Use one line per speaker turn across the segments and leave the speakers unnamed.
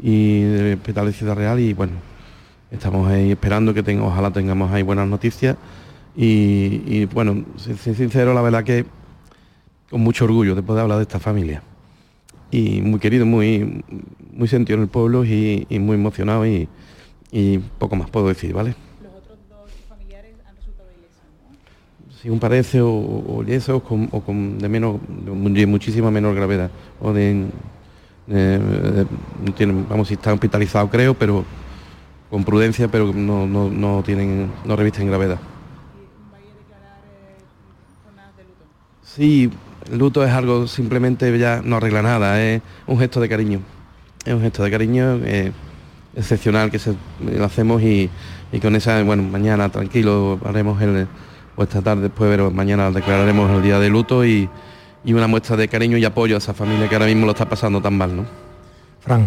y del Hospital de Ciudad Real y bueno, estamos ahí esperando que tenga, ojalá tengamos ahí buenas noticias y, bueno, sin sincero, la verdad que con mucho orgullo de poder hablar de esta familia y muy querido, muy, muy sentido en el pueblo y, muy emocionado y, poco más puedo decir, ¿vale? Los otros dos familiares han resultado ilesos, ¿no? un parece o, o o con de menos, de muchísima menor gravedad o de, tienen, vamos, si están hospitalizados creo, pero con prudencia, pero no, no, no tienen, no revisten gravedad. Sí, el luto es algo simplemente ya no arregla nada, es un gesto de cariño. Es un gesto de cariño eh, excepcional que se, lo hacemos y, con esa, bueno, mañana tranquilo haremos el, o esta tarde después, pero mañana declararemos el día de luto y, y una muestra de cariño y apoyo a esa familia que ahora mismo lo está pasando tan mal, ¿no?
Fran,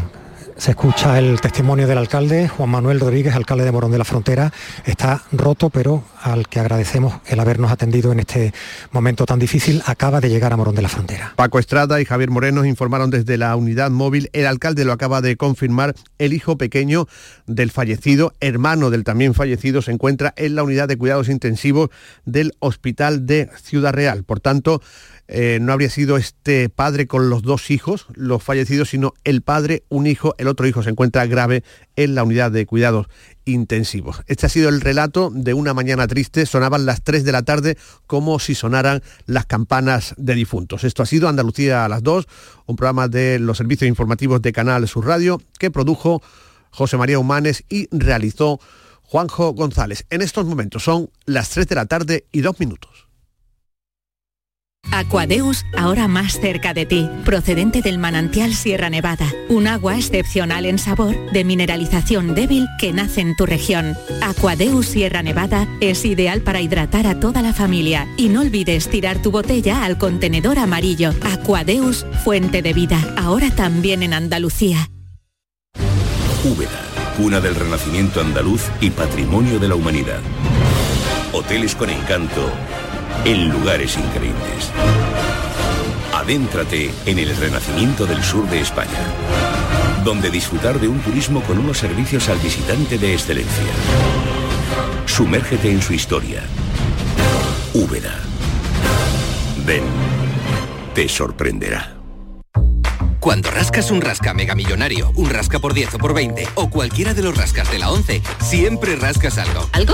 se escucha el testimonio del alcalde, Juan Manuel Rodríguez, alcalde de Morón de la Frontera. Está roto, pero al que agradecemos el habernos atendido en este momento tan difícil, acaba de llegar a Morón de la Frontera.
Paco Estrada y Javier Moreno informaron desde la unidad móvil. El alcalde lo acaba de confirmar. El hijo pequeño del fallecido, hermano del también fallecido, se encuentra en la unidad de cuidados intensivos del Hospital de Ciudad Real. Por tanto, eh, no habría sido este padre con los dos hijos, los fallecidos, sino el padre, un hijo, el otro hijo se encuentra grave en la unidad de cuidados intensivos. Este ha sido el relato de una mañana triste. Sonaban las 3 de la tarde como si sonaran las campanas de difuntos. Esto ha sido Andalucía a las 2, un programa de los servicios informativos de Canal Sur Radio que produjo José María Humanes y realizó Juanjo González. En estos momentos son las 3 de la tarde y 2 minutos.
Aquadeus, ahora más cerca de ti, procedente del manantial Sierra Nevada, un agua excepcional en sabor, de mineralización débil que nace en tu región. Aquadeus Sierra Nevada es ideal para hidratar a toda la familia y no olvides tirar tu botella al contenedor amarillo. Aquadeus, fuente de vida, ahora también en Andalucía.
Úbeda, cuna del renacimiento andaluz y patrimonio de la humanidad. Hoteles con encanto en lugares increíbles. Adéntrate en el renacimiento del sur de España, donde disfrutar de un turismo con unos servicios al visitante de excelencia. Sumérgete en su historia. Úbeda. Ven, te sorprenderá.
Cuando rascas un rasca mega millonario, un rasca por 10 o por 20 o cualquiera de los rascas de la 11, siempre rascas algo.
¿Algo?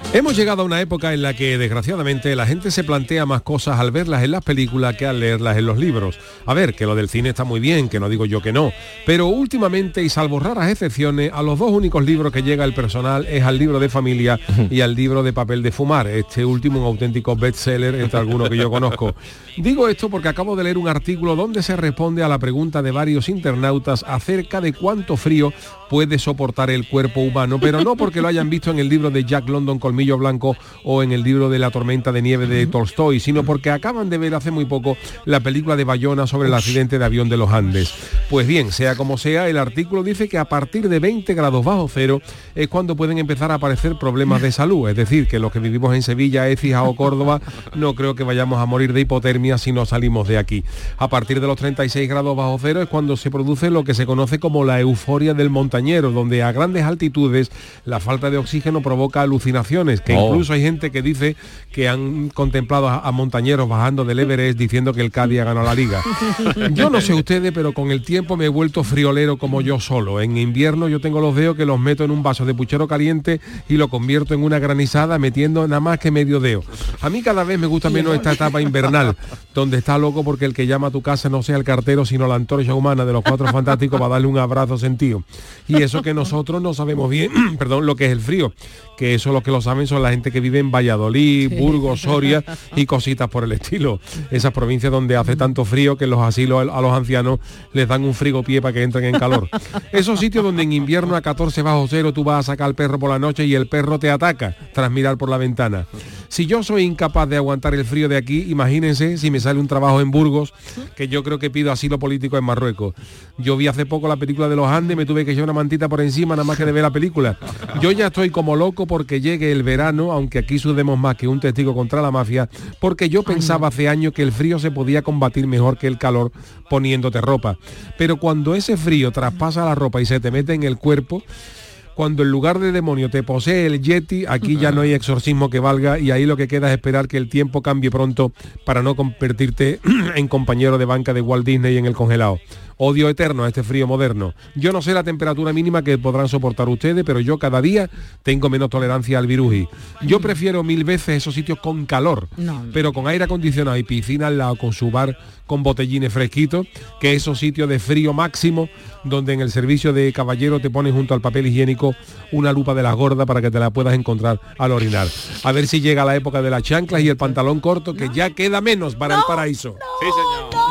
Hemos llegado a una época en la que desgraciadamente la gente se plantea más cosas al verlas en las películas que al leerlas en los libros. A ver, que lo del cine está muy bien, que no digo yo que no, pero últimamente y salvo raras excepciones, a los dos únicos libros que llega el personal es al libro de familia y al libro de papel de fumar, este último un auténtico bestseller entre algunos que yo conozco. Digo esto porque acabo de leer un artículo donde se responde a la pregunta de varios internautas acerca de cuánto frío puede soportar el cuerpo humano, pero no porque lo hayan visto en el libro de Jack London con
Colmillo Blanco o en el libro de La tormenta de nieve de Tolstoy, sino porque acaban de ver hace muy poco la película de Bayona sobre el accidente de avión de los Andes. Pues bien, sea como sea, el artículo dice que a partir de 20 grados bajo cero es cuando pueden empezar a aparecer problemas de salud, es decir, que los que vivimos en Sevilla, Écija o Córdoba no creo que vayamos a morir de hipotermia si no salimos de aquí. A partir de los 36 grados bajo cero es cuando se produce lo que se conoce como la euforia del montañero, donde a grandes altitudes la falta de oxígeno provoca alucinaciones, que
Oh.
incluso hay gente que dice que han contemplado a, a montañeros bajando del Everest diciendo que el Cádiz ha ganado la liga. Yo no sé ustedes, pero con el tiempo me he vuelto friolero como yo solo. En invierno yo tengo los dedos que los meto en un vaso de puchero caliente y lo convierto en una granizada metiendo nada más que medio dedo. A mí cada vez me gusta menos esta etapa invernal, donde está loco porque el que llama a tu casa no sea el cartero, sino la antorcha humana de los cuatro fantásticos para darle un abrazo sentido. Y eso que nosotros no sabemos bien, perdón, lo que es el frío, que eso los que lo saben son la gente que vive en Valladolid, Burgos, Soria y cositas por el estilo. Esas provincias donde hace tanto frío que en los asilos a los ancianos les dan un frigopié para que entren en calor. Esos sitios donde en invierno a 14 bajo cero tú vas a sacar al perro por la noche y el perro te ataca tras mirar por la ventana. Si yo soy incapaz de aguantar el frío de aquí, imagínense si me sale un trabajo en Burgos, que yo creo que pido asilo político en Marruecos. Yo vi hace poco la película de los Andes, me tuve que echar una mantita por encima nada más que de ver la película. Yo ya estoy como loco porque llegue el verano, aunque aquí sudemos más que un testigo contra la mafia, porque yo pensaba hace años que el frío se podía combatir mejor que el calor poniéndote ropa. Pero cuando ese frío traspasa la ropa y se te mete en el cuerpo, cuando en lugar de demonio te posee el Yeti, aquí ya no hay exorcismo que valga y ahí lo que queda es esperar que el tiempo cambie pronto para no convertirte en compañero de banca de Walt Disney en el congelado. Odio eterno a este frío moderno. Yo no sé la temperatura mínima que podrán soportar ustedes, pero yo cada día tengo menos tolerancia al viruji. Yo prefiero mil veces esos sitios con calor, pero con aire acondicionado y piscina al lado con su bar con botellines fresquitos, que esos sitios de frío máximo donde en el servicio de caballero te ponen junto al papel higiénico una lupa de la gorda para que te la puedas encontrar al orinar. A ver si llega la época de las chanclas y el pantalón corto, que ya queda menos para el paraíso.
Sí, señor.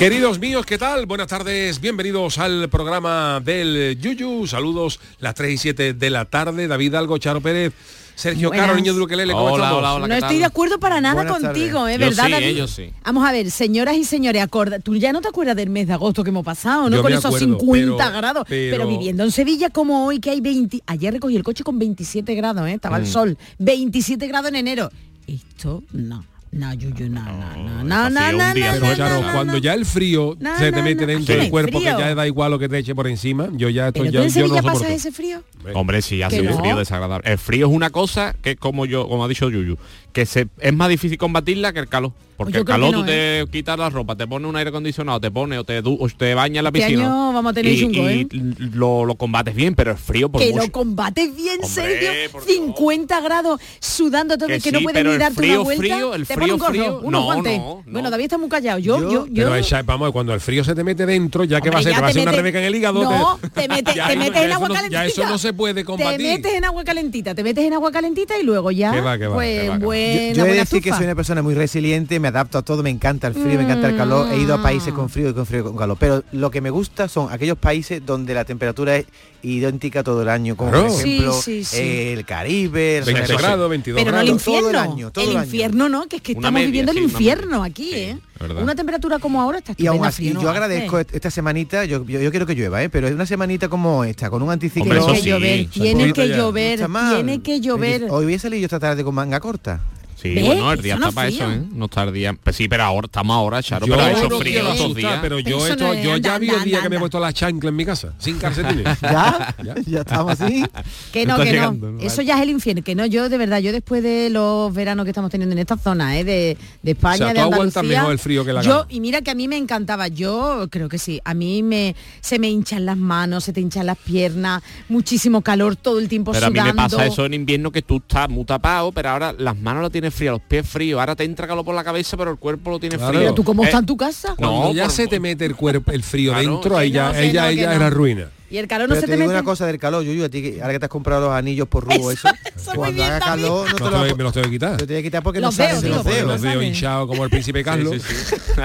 Queridos míos, ¿qué tal? Buenas tardes, bienvenidos al programa del Yuyu. Saludos las 3 y 7 de la tarde. David Algo, Charo Pérez, Sergio
Buenas.
Caro, niño de Ukelele, ¿cómo
Hola,
estamos?
hola, hola, No ¿qué estoy tal? de acuerdo para nada
Buenas
contigo. ¿eh?
Yo
¿Verdad,
sí,
David?
sí.
Vamos a ver, señoras y señores, acorda, tú ya no te acuerdas del mes de agosto que hemos pasado, ¿no?
Yo
Con
me
esos
acuerdo,
50
pero-
grados. Pero...
pero-
viviendo en Sevilla como hoy que hay 20... Ayer recogí el coche con 27 grados, ¿eh? Estaba el
Mm.
sol. 27 grados en enero. Esto, no. No, Yuyu, no, no, no, no, no, no,
Pero,
no,
Charo,
no, no,
cuando
no.
ya el frío
No,
se te
no,
mete
no.
dentro del cuerpo,
frío.
que ya da igual lo que te eche por encima, yo ya estoy
¿Pero
ya, yo no
pasas ese frío?
Hombre, sí, hace un
no.
frío desagradable. El frío es una cosa que como yo, como ha dicho Yuyu, que se, es más difícil combatirla que el calor. Porque
Yo
el calor
no,
tú te quitas la ropa, te pone un aire acondicionado, te pone o te, o te baña en la
Este
piscina.
año vamos a tener
y,
chungo,
y
¿eh?
lo, lo combates bien, pero el frío por
que
mucho.
lo combates bien, Sergio. 50 grados sudando todo,
Que
que, no
sí,
puedes
pero
ni darte
frío,
una vuelta.
frío, el
te
frío,
pone un
frío,
unos
no,
guantes.
no,
Bueno, David está muy callado. Yo, yo, yo.
Pero esa- vamos, cuando el frío se te mete dentro, ya que va a ser,
ya
te va a
te
ser una rebeca en el hígado.
No, te metes, te metes en agua
no-
calentita.
Ya eso no se puede combatir.
Te metes en agua calentita, te metes en agua calentita y luego ya.
Que va, que va,
pues buena,
Yo he de decir que soy una persona muy resiliente, me adapto a todo, me encanta el frío, me encanta el calor. He ido a países con frío y con frío y con calor. Pero lo que me gusta son aquellos países donde la temperatura es idéntica todo el año, como
Claro.
por ejemplo
Sí, sí, sí.
el Caribe, el
20
Sol-
grados, 22
Pero no el
grados.
infierno.
Todo el año, todo
el
el año.
infierno no, que es que
Una
estamos
media,
viviendo
sí,
el
una
infierno aquí, ¿eh?
verdad.
Una temperatura como ahora está
Y aún así,
frío
yo agradezco est- esta semanita, yo, yo, yo quiero que llueva, ¿eh? pero es una semanita como esta, con un anticiclón.
Tiene que llover, tiene que llover, tiene que llover.
Hoy voy a salir yo esta tarde con manga corta.
Sí,
¿Ves?
bueno, el día
Eso no
está para
frío.
eso, ¿eh? No está el día. Pues sí, pero ahora estamos ahora, Charo,
Yo
pero ha
no
frío estos
asustar,
días.
pero yo,
Eso
esto,
no es-
yo ya
anda,
vi el día
anda,
que me he puesto la chancla en mi casa, sin calcetines.
¿Ya? ¿Ya estamos así?
Que no,
Está
que
llegando,
no. Eso ya es el infierno. Que no, yo de verdad, yo después de los veranos que estamos teniendo en esta zona, ¿eh? de, de España,
O sea,
de Andalucía.
mejor el frío que la
Yo,
gana.
y mira que a mí me encantaba. Yo creo que sí. A mí me se me hinchan las manos, se te hinchan las piernas, muchísimo calor todo el tiempo
Pero a mí
sudando.
me pasa eso en invierno que tú estás muy tapado, pero ahora las manos las tienes tienes frío, los pies fríos, ahora te entra calor por la cabeza, pero el cuerpo lo tiene
Claro.
frío.
Pero
¿Tú cómo
Eh,
está en tu casa?
Cuando
No,
ya
por-
se te mete el cuerpo, el frío
Claro,
dentro, ahí ya, ella,
no,
ella
no.
era ruina.
Y el calor no
Pero
se
te
te
digo
mete.
una cosa del calor, Yuyu, a ti ahora que te has comprado los anillos por rubo, eso, cuando haga calor no te lo
los tengo- me los tengo que quitar.
Te tienes que quitar porque
Los
no salen
digo,
los dedos
hinchados como el príncipe Carlos
Sí, sí, sí.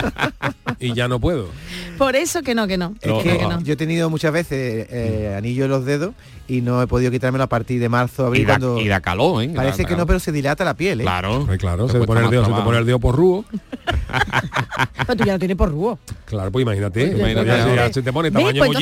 y ya no puedo.
Por eso que no, que no.
Es
No,
que
no.
yo he tenido muchas veces eh, anillo en los dedos y no he podido quitármelo a partir de marzo, abril,
Y da,
cuando
y da calor, ¿eh?
parece
Da
que no,
calor.
pero se dilata la piel, ¿eh?
Claro.
Claro, se te, pone el dedo, se te pone el dedo por rubo.
Pero tú ya lo tienes por rubo.
Claro, pues imagínate.
Pues,
imagínate.
se te pone tamaño
Pues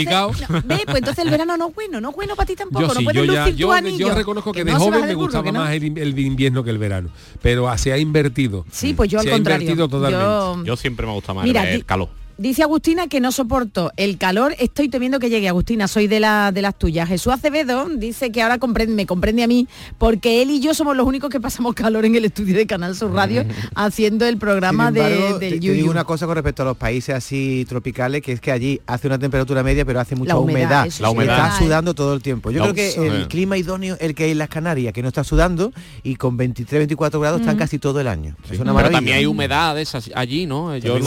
no. Pues entonces el verano no es bueno, no es bueno para ti tampoco.
Yo
no
sí,
puedes
yo ya,
lucir
yo,
tu anillo.
yo reconozco que, de
no se
joven me
burro,
gustaba
que no.
más el, el invierno que el verano. Pero se ha invertido.
Sí, pues yo
se
al
ha
contrario.
invertido totalmente.
Yo-
Yo siempre me gusta más
Mira,
el calor.
Dice Agustina que no soporto el calor, estoy temiendo que llegue. Agustina, soy de, la, de las tuyas. Jesús Acevedo dice que ahora comprende, me comprende a mí, porque él y yo somos los únicos que pasamos calor en el estudio de Canal Sur Radio haciendo el programa
Sin embargo,
de, del
te digo una cosa con respecto a los países así tropicales, que es que allí hace una temperatura media, pero hace mucha
La humedad,
humedad.
eso
La humedad.
Está sudando todo el tiempo. Yo creo que el clima idóneo el que hay en las Canarias, que no está sudando y con 23, 24 grados están casi todo el año. Es una
Pero también hay humedades así- allí, ¿no? Yo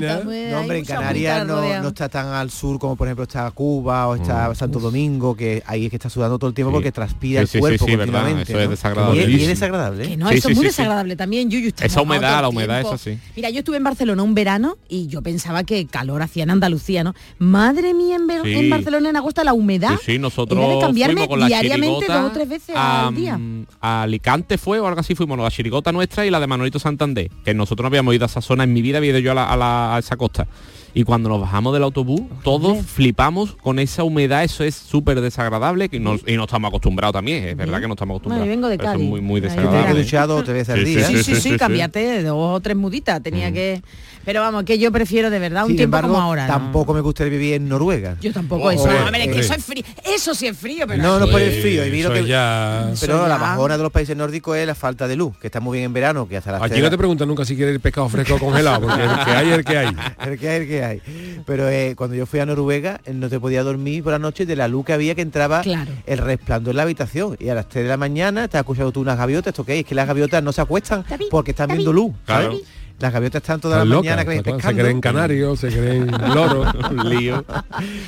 No, hombre, en Canarias no, no está tan al sur como por ejemplo está Cuba o está Santo Domingo, que ahí es que está sudando todo el tiempo
Sí.
porque transpira
Sí,
el cuerpo continuamente.
eso es desagradable.
Y es, y es
Sí.
desagradable. ¿eh?
Que no,
Sí,
eso
sí,
es muy
sí, sí.
desagradable también, Yuyu. está
Esa humedad, la humedad, esa sí.
Mira, yo estuve en Barcelona un verano y yo pensaba que calor hacía en Andalucía, ¿no? Madre mía, en, ver-
Sí.
en Barcelona en agosto la humedad.
Sí, sí, nosotros
Era de cambiarme
fuimos con la
diariamente dos o tres veces
a,
al día.
mm, a Alicante fue o algo así fuimos, no, la chirigota nuestra y la de Manolito Santander, que nosotros no habíamos ido a esa zona, en mi vida había ido yo a, la- a la- a esa costa. Y cuando nos bajamos del autobús, todos flipamos con esa humedad, eso es súper desagradable que nos- y no estamos acostumbrados también, es verdad que no estamos acostumbrados.
yo vengo de
Pero eso es
Cádiz.
muy, muy desagradable.
duchar dos o tres veces al
Sí, sí,
día.
Sí, sí, sí,
sí, sí.
dos o tres muditas. Tenía que... Pero vamos, que yo prefiero de verdad un
Sin
tiempo
embargo,
como ahora. ¿no?
tampoco me gustaría vivir en Noruega.
Yo tampoco
Oh,
eso.
hombre,
Hombre, que
hombre.
eso es frío. Eso sí es frío, pero...
No, no por el frío. Y que,
ya-
pero la bajona de los países nórdicos es la falta de luz, que está muy bien en verano, que hasta las
Aquí
tres-
no te preguntan nunca si quieres pescado fresco o congelado, porque el que hay es el que hay.
el que hay, el que hay. Pero eh, cuando yo fui a Noruega, eh, no te podía dormir por la noche de la luz que había que entraba
Claro.
el resplandor en la habitación. Y a las 3 de la mañana estás escuchando tú unas gaviotas, ¿esto qué es? Que las gaviotas no se acuestan porque están viendo luz. ¿sabes?
Claro.
Las gaviotas están toda
Están
la
locas,
mañana que ven
se creen canarios, se creen loros.
Un lío.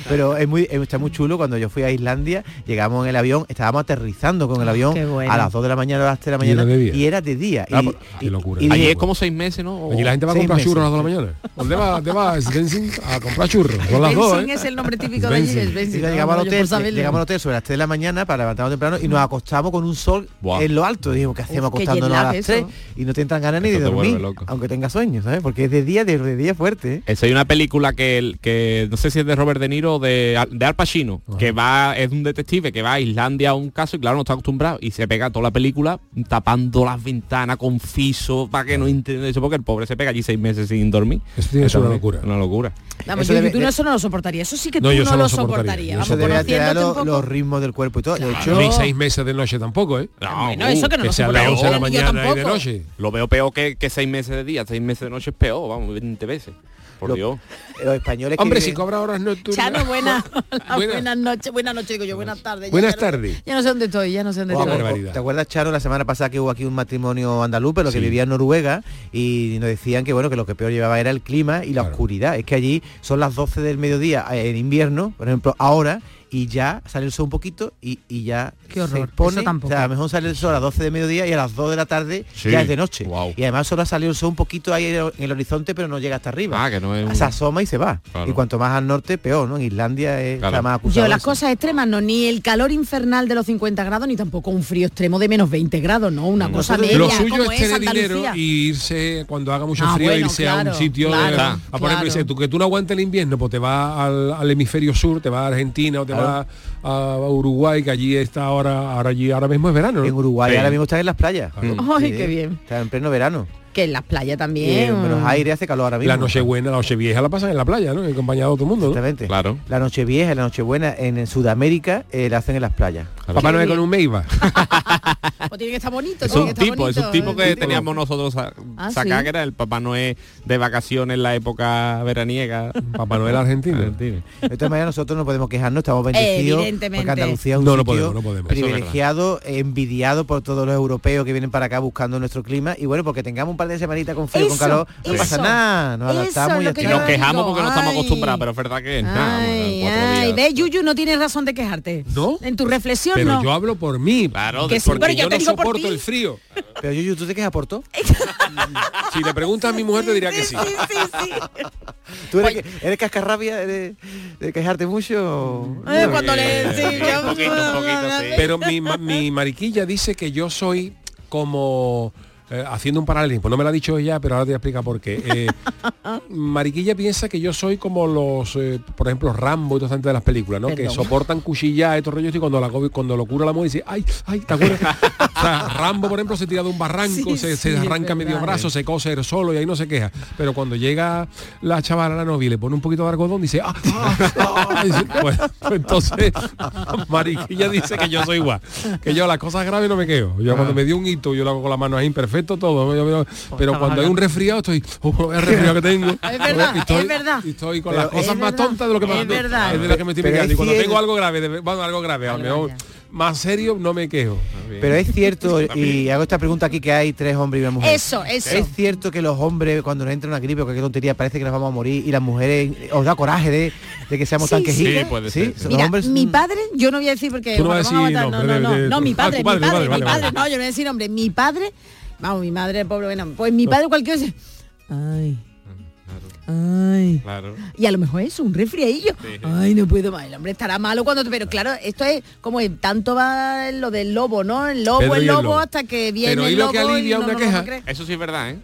Pero es muy, está muy chulo cuando yo fui a Islandia, llegamos en el avión, estábamos aterrizando con el avión
qué bueno.
a las 2 de la mañana o a las 3 de la
Y era
mañana
de día.
y era de día.
Ah,
y,
pues, qué locura.
y
Allí
dije,
es como seis meses, ¿no? O-
Allí la gente va a comprar
meses.
churros a las 2 de la mañana. ¿Dónde va? ¿Dónde va? Svensson a comprar churros. Son las 2,
Benzín
¿eh?
es el nombre típico de allí.
Y llegamos, al hotel,
saberlo.
llegamos al hotel sobre las 3 de la mañana para levantarnos temprano y nos acostamos con un sol
Buah.
en lo alto. Dijimos, ¿qué hacemos
Uf, qué
acostándonos a las 3?
eso.
Y no te entran ganas ni de dormir, aunque tengas sueños, ¿sabes? Porque es de día, de, de día fuerte. ¿eh?
Esa hay una película que, que no sé si es de Robert De Niro o de, Al- de Al Pacino, que va, es un detective que va a Islandia a un caso y claro, no está acostumbrado y se pega toda la película tapando las ventanas con fiso para que no entienda eso, porque el pobre se pega allí seis meses sin dormir.
Eso tiene que ser una locura.
Una locura.
Vamos,
Eso
yo,
debe-
tú no,
de-
eso no lo soportaría. Eso sí que
No,
tú
yo
no
eso
lo
soportaría.
soportarías.
Yo
Vamos,
Eso debe los,
un poco.
los ritmos del cuerpo y todo. De
Claro.
hecho,
Ni seis meses de noche tampoco, ¿eh?
No,
Bueno,
uh,
eso que no
que
lo
sea a las
soportaría
11 de la
yo
mañana y de
tampoco.
noche.
Lo veo peor que, que seis meses de día, seis meses de noche es peor, vamos, 20 veces. Por
Lo-
Dios.
los españoles que
Hombre,
viven-
si cobra horas nocturnas.
Chano, buenas,
Buena.
buenas noches, buenas noches, digo yo, buenas tardes. ya-
Buenas
ya
tardes.
Ya no sé dónde estoy, ya no sé dónde
Qué
estoy.
barbaridad.
¿Te acuerdas, Charo, la semana pasada que hubo aquí un matrimonio andaluz, pero que
Sí.
vivía en Noruega y nos decían que bueno, que lo que peor llevaba era el clima y la
Claro.
oscuridad. Es que allí son las 12 del mediodía eh, en invierno, por ejemplo, ahora, y ya sale el sol un poquito y, y ya
Qué horror,
se pone.
eso tampoco.
O sea, a lo mejor sale el sol a las 12 de mediodía y a las 2 de la tarde
Sí.
ya es de noche.
Guau.
Y además solo ha salido el sol un poquito ahí en el horizonte, pero no llega hasta arriba.
Ah, que no es un-
Se asoma y se va.
Claro.
Y cuanto más al norte, peor, ¿no? En Islandia es,
Claro.
está más acusado
Yo las cosas extremas, no, ni el calor infernal de los 50 grados, ni tampoco un frío extremo de menos 20 grados, no, una cosa
Nosotros-
media,
Lo suyo
como
es tener dinero y irse cuando haga mucho
Ah,
frío,
bueno,
irse a
claro,
un sitio de-
claro,
a por ejemplo,
claro.
dice, tú que tú no aguantes el invierno, pues te vas al, al hemisferio sur, te vas a Argentina o te
Claro.
a, a Uruguay, que allí está ahora, ahora allí ahora mismo es verano, ¿no?
En Uruguay
Sí.
ahora mismo están en las playas.
Claro.
Ay, qué bien.
Está en pleno verano.
Que en las playas también.
en Buenos Aires hace calor ahora mismo.
La Nochebuena, la Nochevieja la pasan en la playa, ¿no? Acompañado de todo el mundo, ¿no?
Exactamente.
Claro.
La Nochevieja y la Nochebuena en, en Sudamérica eh, la hacen en las playas.
Papá Noel con un Meiba.
Pues tiene que estar bonito.
Es un tipo, es un
bonito,
tipo que teníamos nosotros a-
Ah,
sacar,
¿sí?
que era el Papá Noel de vacaciones en la época veraniega.
Papá Noel argentino.
De todas maneras, nosotros no podemos quejarnos, estamos bendecidos.
Evidentemente.
Porque Andalucía es un
No, no
sitio
podemos, no podemos, eso es
privilegiado, envidiado por todos los europeos que vienen para acá buscando nuestro clima. Y bueno, porque tengamos un par de semanitas con frío, con
Eso,
calor, no
eso.
pasa nada. Nos adaptamos y
que
Y nos quejamos
digo,
porque no estamos acostumbrados, pero es verdad que es nada,
Ay, ve, Yuyu, no tienes razón de quejarte.
¿No?
En tu reflexión
Pero
no.
yo hablo por mí,
Claro,
Que
de-
sí,
porque
pero yo
yo
te
no
digo
soporto el frío.
Pero Yuyu, ¿tú te quejas por todo?
Si le preguntas a mi mujer te dirá que sí.
Sí, sí, sí.
¿Tú eres, que- eres cascarrabia ¿Eres de quejarte mucho? o-
Eh,
No,
cuando
que-
le... sí,
un
yo-
poquito, un poquito, sí.
Pero mi mariquilla dice que yo soy como eh, haciendo un paralelismo, no me lo ha dicho ella, pero ahora te voy a explicar por qué. Eh, Mariquilla piensa que yo soy como los, eh, por ejemplo, Rambo y gente de las películas, ¿no? Que soportan cuchillas estos rollos y cuando la cuando lo cura la mujer dice, ay, ay, ¿te acuerdas? o sea, Rambo, por ejemplo, se tira de un barranco,
Sí,
se,
sí,
se
es
arranca medio brazo, se cose él solo y ahí no se queja. Pero cuando llega la chavala, la novia, y le pone un poquito de algodón, dice, ah, ah, ah", dice, pues, pues entonces Mariquilla dice que yo soy igual, que yo las cosas graves no me quedo. Yo cuando me dio un hito, yo lo hago con la mano ahí imperfecto todo. yo- yo- pero cuando hay un resfriado estoy, oh, el resfriado que tengo.
Es verdad,
y estoy,
es verdad.
y estoy con
Pero
las cosas
es
más
verdad,
tontas de lo que
es
más
verdad.
es de las que me estoy
Pero
quejando. Y
es
cuando tengo algo grave, de- bueno, algo grave, a lo mejor más serio no me quejo.
Pero es cierto, y hago esta pregunta aquí que hay tres hombres y una mujer.
Eso, eso.
Es cierto que los hombres cuando nos entra una gripe o cualquier tontería parece que nos vamos a morir y las mujeres os da coraje de, de que seamos
Sí,
tan
sí.
quejitas.
Sí, puede ser.
Los
Mira,
hombres-
mi padre, yo no voy a decir porque
no vas a
ojalá me
decir
van a matar, no, no, no, no, mi
Ah,
padre,
tu padre,
mi padre,
vale,
mi
vale,
padre, no, yo no voy a decir nombre, mi padre, vamos, mi madre, pobre, bueno, pues mi padre cualquier cosa, ay, ay,
Claro.
y a lo mejor es un resfriadillo, ay, no puedo más, el hombre estará malo cuando, pero claro, esto es como en tanto va lo del lobo, ¿no? El lobo, el lobo, hasta que viene
Pero ¿y
el
lo
lobo
que alivia
y no
una queja?
Eso sí es verdad, ¿eh?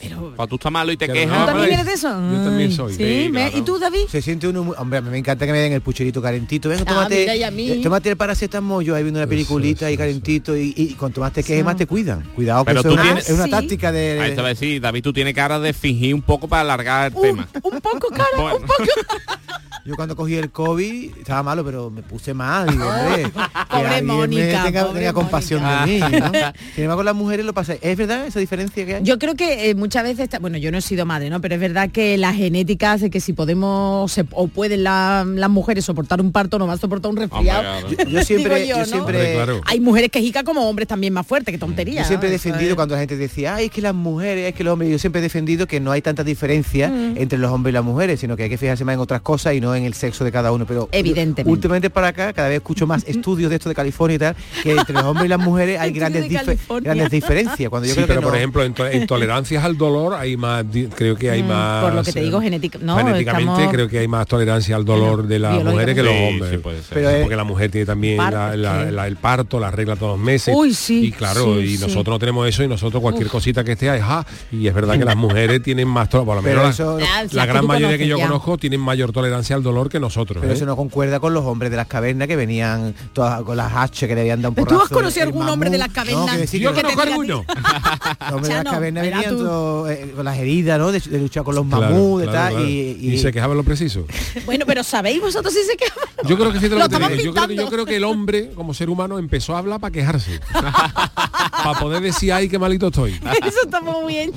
Pero,
Cuando tú estás malo y te
Que
quejas...
¿Tú también eres de eso?
yo también soy.
Sí,
Sí, claro.
¿y tú, David?
Se siente uno muy... Hombre, me encanta que me den el pucherito calentito. Venga,
Ah,
tómate,
mira, y a mí.
eh, tómate el paracetamol, yo ahí viendo una peliculita ahí calentito y, y cuanto más te quejes, más te cuidan. Cuidado, que
Pero
eso
tú
es, una-
tienes-
es una
Sí.
táctica de...
Ahí te va a decir, David, tú tienes cara de fingir un poco para alargar el
Un,
tema.
un poco, cara,
Bueno.
un poco.
Yo cuando cogí el COVID estaba malo, pero me puse mal. Digo, hombre, que
Pobre Mónica,
tenga,
pobre
tenga compasión de mí. ¿no? Sin embargo, las mujeres lo pasa. ¿Es verdad esa diferencia que hay?
Yo creo que eh, muchas veces, está- bueno, yo no he sido madre, ¿no? Pero es verdad que la genética hace que si podemos se- o pueden la- las mujeres soportar un parto, no va a soportar un resfriado.
Yo, siempre,
yo,
yo
¿no?
siempre,
Hombre, claro.
Hay mujeres que jican como hombres también más fuertes, que tontería.
yo siempre he defendido
es-
cuando la gente decía, ay, es que las mujeres, es que los hombres, yo siempre he defendido que no hay tanta diferencia
Mm.
entre los hombres y las mujeres, sino que hay que fijarse más en otras cosas y no en el sexo de cada uno. Pero
Evidentemente.
últimamente para acá, cada vez escucho más estudios de esto de California y tal, que entre los hombres y las mujeres hay grandes, grandes diferencias. Cuando yo
Sí,
creo
pero
que
por
no-
ejemplo, en, to- en tolerancias al dolor hay más, creo que hay
Mm,
más...
por lo que te
eh,
digo, genética- no,
genéticamente
estamos-
creo que hay más tolerancia al dolor de las mujeres que los
Sí,
hombres.
sí, puede ser.
Pero, eh,
porque la mujer tiene también
Parto,
la- la- la- el parto, la regla todos los meses.
Uy, sí,
Y claro,
sí,
y
sí.
nosotros no tenemos eso y nosotros cualquier cosita que esté, ja, y es verdad que las mujeres tienen más, por lo
Pero
menos
eso-
la, gran mayoría que yo
ya.
conozco tienen mayor tolerancia al dolor que nosotros.
Pero
¿eh?
eso no concuerda con los hombres de las cavernas que venían todas con las H que le habían dado un
¿Pero tú has
porrazo,
conocido algún hombre de las cavernas?
No,
Yo
que
conozco alguno.
los hombres de las cavernas venían
tú.
Eh, con las heridas, ¿no? De, de luchar con los
Claro,
mamuts,
claro,
y tal,
claro.
y,
y se quejaban lo preciso.
Bueno, pero ¿sabéis vosotros si se quejan?
Yo creo que
Lo
yo creo, que, yo
pintando.
creo que el hombre, como ser humano, empezó a hablar para quejarse. para poder decir, ay, qué malito estoy.
Eso está muy bien.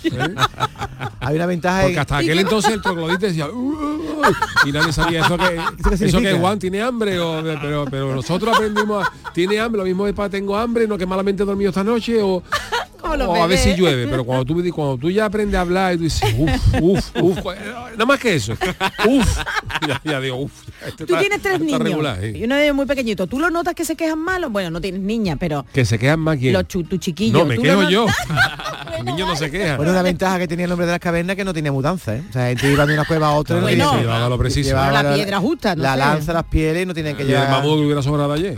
hay una ventaja
Porque hasta aquel entonces el troglodita decía, y nadie sabía eso que, eso que? Juan tiene hambre, o, pero, pero nosotros aprendimos a, tiene hambre, lo mismo es para tengo hambre, no que malamente he dormido esta noche, o,
Los
o a ver si
bebés.
llueve, pero cuando tú, cuando tú ya aprendes a hablar y tú dices, uff, uff, uff, nada más que eso, uff, ya, ya digo, uff. este
Tú
está-
tienes tres niños
regular, sí.
y uno es muy pequeñito. ¿Tú lo notas que se quejan malo? Bueno, no tienes niña, pero
Que se quedan más quién.
los chu- tu chiquillo.
No, me
¿tú
quejo yo. El niño no se queja.
Bueno, una ventaja que tenía el hombre de las cavernas que no tenía mudanza, ¿eh? O sea, gente iba de una cueva a otra. y no
Bueno.
tenía-
Se llevaba lo preciso.
llevaba
La piedra justa, no
La
sé.
lanza, las pieles, y no tenían que
Y el
llevar...
mamut que hubiera sobrado ayer.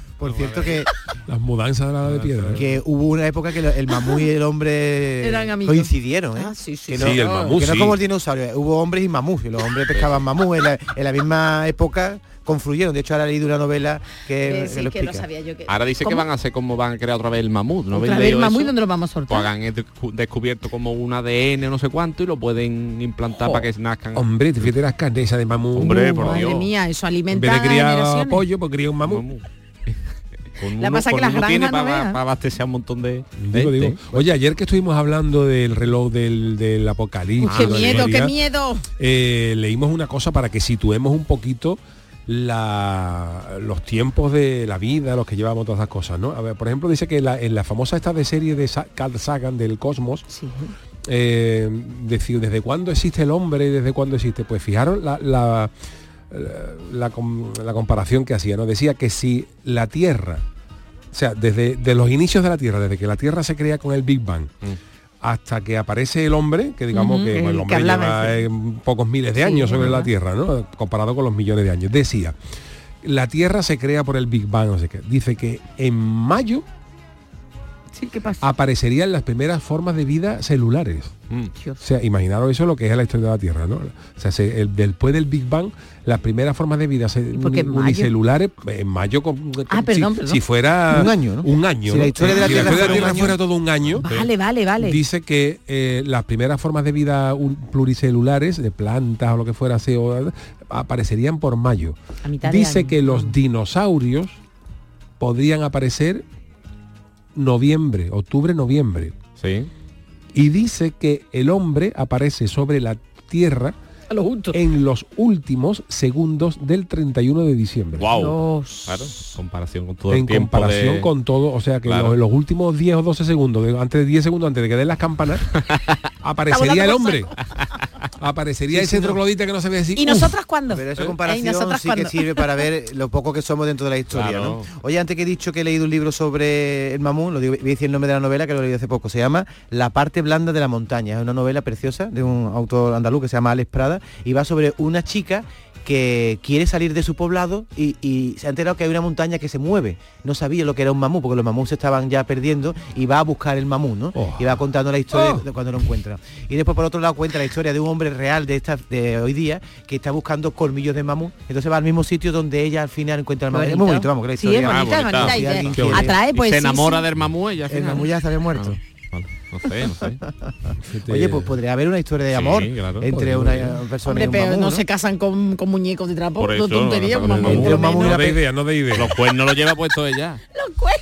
Por cierto que
Las mudanzas de la de piedra. ¿eh?
que hubo una época que el mamú y el hombre
Eran amigos.
coincidieron, ¿eh?
Ah, sí, sí,
Que
sí. Sí, el mamú,
que no
sí.
como el dinosaurio, hubo hombres y mamús, y los hombres pescaban mamú en la, en la misma época confluyeron. De hecho, ahora he leído una novela que,
Eh, sí,
lo
que no
explica.
sabía yo que...
Ahora dice que van a hacer como van a crear otra vez el mamut, ¿no?
Otra vez el mamut? ¿dónde lo vamos a
Pues
soltar?
hagan descu- descubierto como un ADN no sé cuánto y lo pueden implantar para que nazcan.
Hombre, te fíjate las carnes de mamú.
Hombre, por
Madre
Dios.
mía, eso
En
alimenta
vez de criar pollo, pues cría un mamú.
Con
La pasa que
con
las
uno tiene
no
para, para abastecer a un montón de
Digo,
de
digo. Oye, ayer que estuvimos hablando del reloj del, del
Uy,
apocalipsis.
qué
de la
miedo, qué miedo.
eh, leímos una cosa para que situemos un poquito la- los tiempos de la vida, los que llevamos todas esas cosas, ¿no? A ver, por ejemplo, dice que la- en la famosa esta de serie de Sa- Carl Sagan del Cosmos, eh, decir, ¿desde cuándo existe el hombre y desde cuándo existe? Pues fijaros la, la, la- la com- la comparación que hacía, ¿no? Decía que si la Tierra, o sea, desde de los inicios de la Tierra, desde que la Tierra se crea con el Big Bang, hasta que aparece el hombre, que digamos que
el
bueno, el
que
hombre lleva eh, pocos miles de
Sí,
años sobre la. Tierra, ¿no? Comparado con los millones de años. Decía, la Tierra se crea por el Big Bang, no sé qué. Dice que en mayo
Sí, ¿qué pasa?
aparecerían las primeras formas de vida celulares.
Mm.
O sea, imaginaros eso lo que es la historia de la Tierra, ¿no? O sea, se- el- después del Big Bang, las primeras formas de vida unicelulares, en mayo, con-
Ah,
si-
perdón,
si,
perdón.
fuera
Un año, ¿no?
un año,
Si la
¿no?
historia de la
Si
Tierra fuera un
Tierra
año.
fuera todo un año,
Vale, vale, vale.
dice que eh, las primeras formas de vida un- pluricelulares, de plantas o lo que fuera, así, o- aparecerían por mayo.
A mitad de
Dice
año.
que los dinosaurios podrían aparecer noviembre, octubre, noviembre.
Sí.
Y dice que el hombre aparece sobre la Tierra
A lo justo.
en los últimos segundos del 31 de diciembre.
Wow. Claro, comparación con todo
En
el tiempo
comparación
de-
con todo, o sea que
Claro.
los, los últimos 10 o 12 segundos, de- antes de 10 segundos antes de que den las campanas, aparecería el hombre. Aparecería
Sí,
ese
sí, no.
troglodita que no sabía decir.
¿Y nosotras cuándo?
Pero esa
¿Eh? ¿Y
comparación
nosotras
sí que sirve para ver lo poco que somos dentro de la historia,
Claro.
¿no? Oye, antes que he dicho que he leído un libro sobre el mamú, lo digo, voy a decir el nombre de la novela que lo he leído hace poco. Se llama La parte blanda de la montaña. Es una novela preciosa de un autor andaluz que se llama Alex Prada y va sobre una chica que quiere salir de su poblado y, y se ha enterado que hay una montaña que se mueve. No sabía lo que era un mamú, porque los mamús se estaban ya perdiendo y va a buscar el mamú, ¿no?
Oh.
Y va contando la historia
Oh.
de cuando lo encuentra. Y después por otro lado cuenta la historia de un hombre real de esta de hoy día que está buscando colmillos de mamú. Entonces va al mismo sitio donde ella al final encuentra el mamú. Es muy bonito, vamos, que la
Sí,
historia.
es bonita,
Ah,
es
bonita.
bonita.
Si
y
alguien
te-
quiere-
Atrae,
Y se enamora
sí.
del mamú ella. al
El
final.
mamú ya se había muerto.
Ah, vale. No sé, no sé.
Fíjate.
Oye, pues podría haber una historia de
Sí,
amor
claro.
entre una persona
Hombre,
y un
pero
mamú,
no,
¿no?
se casan con, con muñecos de trapo.
Por
No
eso,
tontería,
no
un
casan con
mamú.
Entre un mamú y
no
una
de idea, no de idea.
Los cuernos los lleva puesto ella.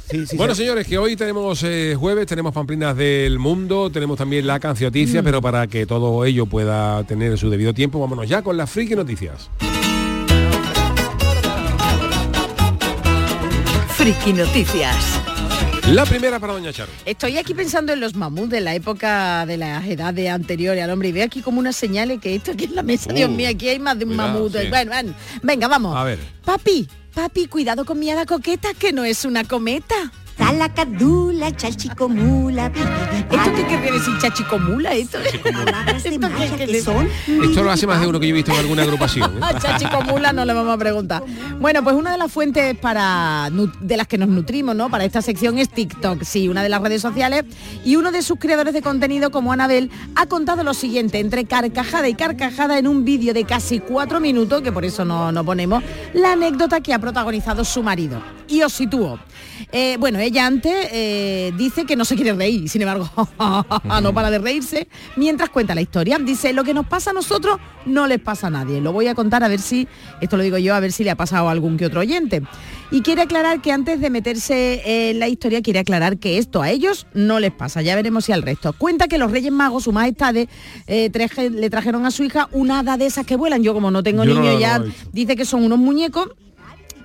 Sí, sí,
Bueno,
sí.
señores, que hoy tenemos eh, jueves, tenemos pamplinas del mundo, tenemos también la cancioticia, pero para que todo ello pueda tener su debido tiempo, vámonos ya con las friki noticias.
Friki Noticias.
La primera para Doña Charo.
Estoy aquí pensando en los mamuts de la época de las edades anteriores al hombre y veo aquí como unas señales que esto aquí en la mesa, Dios
Uh,
mío, aquí hay más de un
cuidado,
mamut.
sí.
Bueno, bueno, venga, vamos.
A ver.
Papi, papi, cuidado con mi hada coqueta, que no es una cometa.
Salacadula, chalchicomula,
¿Esto qué quiere decir chachicomula? ¿Esto,
de
¿Esto qué- qué le-
son
Esto lo hace más de uno que yo he visto en alguna agrupación. ¿eh?
A Chachicomula no le vamos a preguntar. Bueno, pues una de las fuentes para de las que nos nutrimos, ¿no? Para esta sección es TikTok, sí, una de las redes sociales. Y uno de sus creadores de contenido, como Anabel, ha contado lo siguiente, entre carcajada y carcajada en un vídeo de casi cuatro minutos, que por eso no, no ponemos, la anécdota que ha protagonizado su marido. Y os sitúo. Eh, bueno, ella antes eh, dice que no se quiere reír, sin embargo, no para de reírse, mientras cuenta la historia. Dice, lo que nos pasa a nosotros no les pasa a nadie. Lo voy a contar a ver si, esto lo digo yo, a ver si le ha pasado a algún que otro oyente. Y quiere aclarar que antes de meterse en la historia, quiere aclarar que esto a ellos no les pasa. Ya veremos si al resto. Cuenta que los Reyes Magos, su majestad, eh, traje- le trajeron a su hija una hada de esas que vuelan. Yo como no tengo
Yo
niño ya, dice que son unos muñecos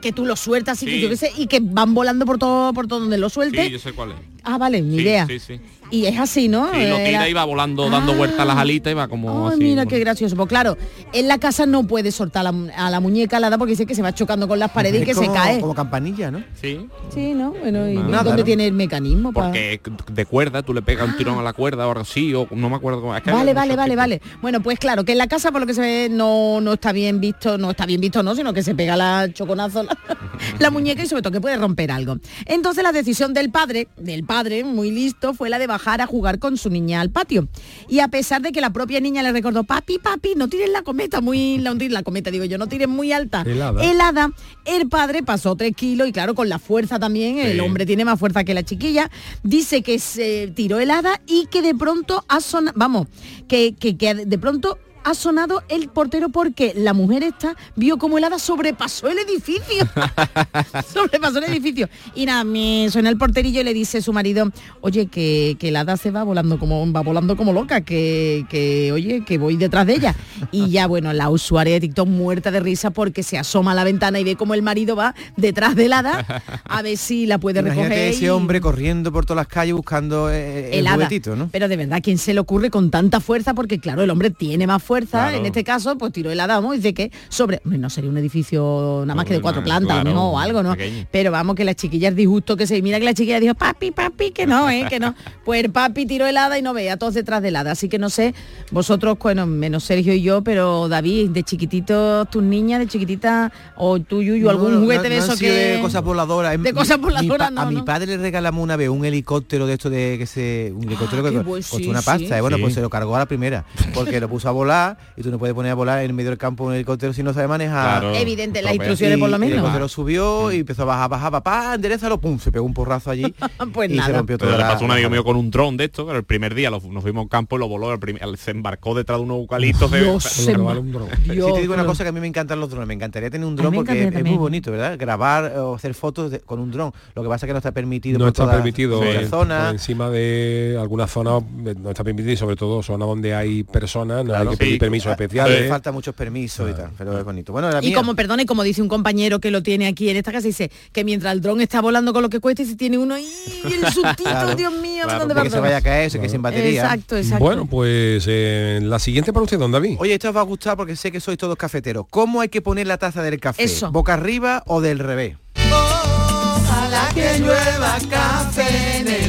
que tú los sueltas y que yo qué sé, y que van volando por todo por todo donde lo sueltes.
Sí, yo sé cuál es.
Ah, vale, ni
Sí,
idea.
sí.
Y es así, ¿no?
Y lo tira
Era-
y va volando, dando vueltas a las alitas y va como
Ay,
así.
mira qué gracioso. Pues claro, en la casa no puede soltar a la, a la muñeca alada porque dice que se va chocando con las paredes y que se cae.
Como campanilla, ¿no?
Sí.
Sí, ¿no? Bueno, ¿y
Nada,
dónde
¿no?
tiene el mecanismo? pa-
Porque de cuerda, tú le pegas un tirón a la cuerda o algo así, o no me acuerdo cómo. es que hay
Vale, vale, vale,
tipos.
vale. Bueno, pues claro, que en la casa por lo que se ve no, no está bien visto, no está bien visto, no, sino que se pega la choconazo la, la muñeca y sobre todo que puede romper algo. Entonces la decisión del padre, del padre, muy listo, fue la de bajar a jugar con su niña al patio. Y a pesar de que la propia niña le recordó, papi, papi, no tires la cometa muy, la, la cometa, digo yo, no tires muy alta.
Helada.
Helada, el padre pasó tres kilos y claro, con la fuerza también, el hombre tiene más fuerza que la chiquilla, dice que se tiró helada y que de pronto ha sonado, vamos, que, que, que de pronto ha sonado el portero porque la mujer esta vio como el hada sobrepasó el edificio. sobrepasó el edificio. Y nada, me suena el porterillo y le dice su marido, oye, que, que el hada se va volando como, va volando como loca, que, que, oye, que voy detrás de ella. Y ya, bueno, la usuaria de TikTok muerta de risa porque se asoma a la ventana y ve como el marido va detrás del hada a ver si la puede
Imagínate
recoger.
ese
y-
hombre corriendo por todas las calles buscando eh, el,
el hada.
juguetito, ¿no?
Pero de verdad, ¿quién se le ocurre con tanta fuerza? Porque claro, el hombre tiene más fuerza.
Claro.
En este caso, pues tiró el hada, vamos, y dice que sobre. hombre, no sería un edificio nada más que de cuatro plantas,
claro,
o algo, ¿no?
pequeño.
Pero vamos, que la chiquilla es disgusto que se. Mira que la chiquilla dijo, papi, papi, que no, ¿eh? Que no. Pues el papi tiró el hada y no vea, todos detrás del hada. Así que no sé, vosotros, bueno, menos Sergio y yo, pero David, de chiquitito, tus niñas, de chiquitita, o tú, Yuyu, algún juguete
no
de eso que.
de cosas voladoras.
De cosas voladoras, no,
A mi padre le regalamos una vez un helicóptero de esto de que se un helicóptero
Ah,
que costó
sí,
una
sí.
pasta. Y bueno, pues
Sí.
se lo cargó a la primera, porque lo puso a volar y tú no puedes poner a volar en medio del campo un helicóptero si no sabes manejar.
Claro.
Evidente, las instrucciones por lo
Y El
menos.
helicóptero subió y empezó a bajar, bajar, papá, enderezalo, pum, se pegó un porrazo allí
Pues
y se
nada.
rompió
Pero
toda
le pasó un amigo mío con un dron de esto, pero el primer día lo- nos fuimos a un campo y lo voló, el prim- el- se embarcó detrás de unos eucaliptos. de-
Dios, se
un dron.
Sí, te digo una cosa que a mí me encantan los drones. Me encantaría tener un dron porque es muy bonito, ¿verdad? Grabar eh, o hacer fotos de- con un dron. Lo que pasa es que no está permitido
no
por
está
toda
permitido
la
en-
zona.
por encima de algunas zonas eh, no está permitido y sobre todo zonas donde hay personas no
Claro,
hay que pedir
sí.
permisos especiales
falta muchos permisos y tal, pero es bonito. Bueno, la
Y
mía-
como, perdón, y como dice un compañero que lo tiene aquí en esta casa, dice que mientras el dron está volando con lo que cuesta y se tiene uno y el sustito,
Claro.
Dios mío,
Claro,
¿dónde
de
va
que se vaya a caer, se quede sin batería.
Exacto, exacto.
bueno pues eh, la siguiente para usted don David
Oye, esto os va a gustar porque sé que sois todos cafeteros. ¿Cómo hay que poner la taza del café?
Eso.
¿Boca arriba o del revés?
Ojalá que llueva café en el campo.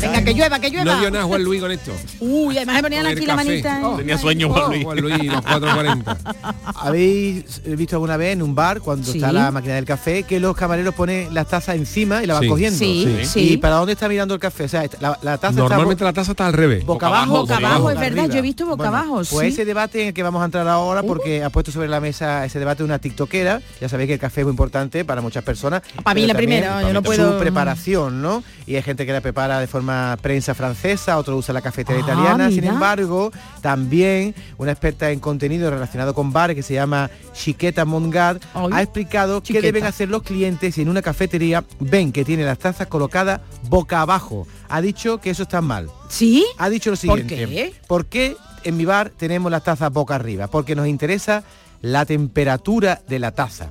Venga, que llueva, que llueva.
no dio nada Juan Luis con esto
Uy, además me ponían aquí la manita.
Oh,
Tenía sueño
Oh,
Juan Luis.
Juan Luis los 440
¿Habéis visto alguna vez en un bar cuando
Sí.
está la máquina del café que los camareros ponen las tazas encima y la van
Sí.
cogiendo?
Sí,
Sí.
sí.
¿Y para dónde está mirando el café? O sea, la, la taza
normalmente
está
la taza está al revés
bo- boca
Boca
abajo.
Boca abajo, es verdad,
arriba.
yo he visto boca
Bueno,
abajo,
Pues ese debate en el que vamos a entrar ahora, porque ha puesto sobre la mesa ese debate una tiktokera. Ya sabéis que el café es muy importante para muchas personas.
Para mí la primera, yo no
su
puedo-
preparación, ¿no? Y hay gente que la prepara de forma prensa francesa, otro usa la cafetera
Ah,
italiana. Sin embargo, también una experta en contenido relacionado con bar que se llama Chiqueta Mongard
Ay,
ha explicado
Chiqueta.
qué deben hacer los clientes si en una cafetería ven que tiene las tazas colocadas boca abajo. Ha dicho que eso está mal.
¿Sí?
Ha dicho lo
¿Por
siguiente.
qué?
¿Por qué en mi bar tenemos las tazas boca arriba? Porque nos interesa la temperatura de la taza.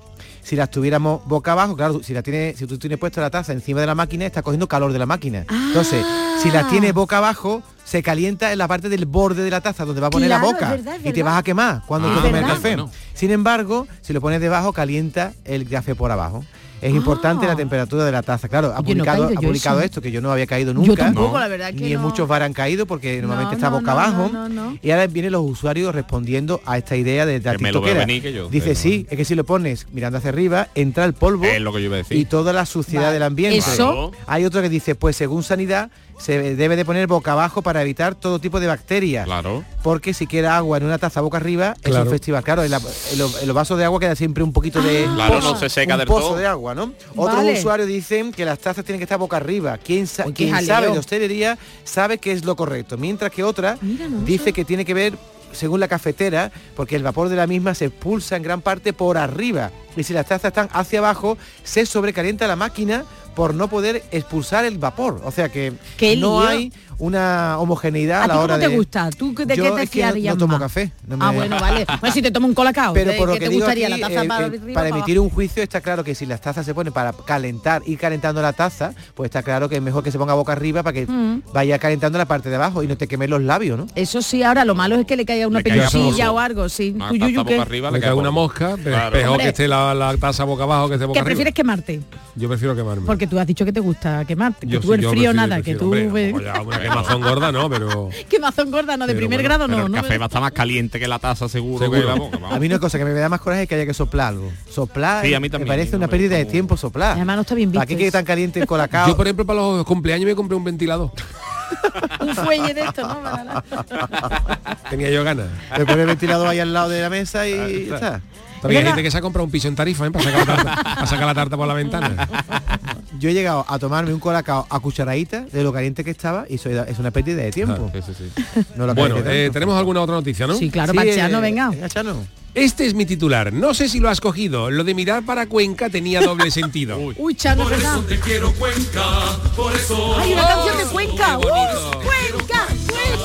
Si las tuviéramos boca abajo, claro, si la tiene, si tú tienes puesta la taza encima de la máquina, está cogiendo calor de la máquina. Entonces, si la tienes boca abajo, se calienta en la parte del borde de la taza donde va a poner
Claro,
la
es
boca
verdad, es
y te
verdad.
vas a quemar cuando
Ah,
tú tomes el café.
Bueno.
Sin embargo, si lo pones debajo, calienta el café por abajo. Es
Ah.
importante la temperatura de la taza. Claro, ha
no
publicado,
caído
ha publicado esto, que yo no había caído
Yo
nunca.
tampoco,
No.
la verdad que
Ni en muchos bar han caído porque normalmente
No,
está boca
no,
abajo.
no, no, no.
Y ahora vienen los usuarios respondiendo a esta idea de la tiktokera.
venir, que yo-
Dice, sí, es que si lo pones mirando hacia arriba, entra el polvo
Es lo que yo iba a decir.
y toda la suciedad
Vale.
del ambiente.
Eso-
Hay otro que dice, pues según sanidad, se debe de poner boca abajo para evitar todo tipo de bacterias.
Claro.
Porque si queda agua en una taza boca arriba, es
Claro.
un festival. Claro, en, la- en los, en los vasos de agua queda siempre un poquito de
Claro,
pozo,
no se seca
un
del
pozo
todo.
de agua, ¿no? Otros
Vale.
usuarios dicen que las tazas tienen que estar boca arriba. Quien, sa- quien sabe de hostelería sabe que es lo correcto. Mientras que otra
Mira, no lo
dice
sé.
que tiene que ver según la cafetera, porque el vapor de la misma se expulsa en gran parte por arriba. Y si las tazas están hacia abajo, se sobrecalienta la máquina por no poder expulsar el vapor. O sea que
Qué
no
lío.
hay una homogeneidad
¿A
a
ti
la
cómo
hora
te
de...
gusta? ¿Tú de
Yo
qué te
es que no- no tomo
más?
café. no
Ah,
me-
bueno, vale. Pues si te tomo un colacao,
Pero
¿qué-
por lo
¿qué
que
te
digo
gustaría?
aquí,
¿La taza
eh,
para
eh,
arriba
para emitir un juicio está claro que si las tazas se ponen para calentar, ir calentando la taza, pues está claro que es mejor que se ponga boca arriba para que
Mm.
vaya calentando la parte de abajo y no te quemes los labios, ¿no?
Eso sí, ahora lo malo es que le caiga una pelucilla o algo, sí.
Una le cae una mosca, pero
Claro.
mejor
Hombre.
que esté la, la taza boca abajo que esté boca
¿Qué
arriba.
prefieres quemarte?
Yo prefiero quemarme.
Porque tú has dicho que te gusta quemarte. Que
Yo
tú
sí,
el frío
prefiero-
nada, que
prefiero,
tú...
hombre, ya una quemazón gorda no, pero...
Quemazón gorda, no, de
Pero
primer
bueno,
grado
Pero
no.
el
no
café
me-
va a estar más caliente que la taza seguro,
Seguro.
que la boca. vamos.
A mí una cosa que me da más coraje es que haya que soplar algo. Soplar
Sí, a mí
me
también,
parece
no
una
me-
pérdida de tiempo soplar.
Además no está bien
¿Para
visto
qué quede
eso.
tan caliente el colacao?
Yo, por ejemplo, para los cumpleaños me compré un ventilador.
un fuelle de esto, ¿no?
Tenía yo ganas.
Le pone el ventilador ahí al lado de la mesa y ya está.
También hay gente que se ha comprado un piso en tarifa ¿eh? para, sacar la tarta, para sacar la tarta por la ventana.
Yo he llegado a tomarme un colacao a cucharadita de lo caliente que estaba y eso es una pérdida de tiempo. No lo
Bueno, eh, tenemos alguna otra noticia, ¿no?
Sí, claro, para Chano, venga.
Este es mi titular. No sé si lo has cogido. Lo de mirar para Cuenca tenía doble sentido.
Uy, Chano, ¿verdad?
Te quiero Cuenca, por eso.
¡Hay una canción de Cuenca! ¡Uh!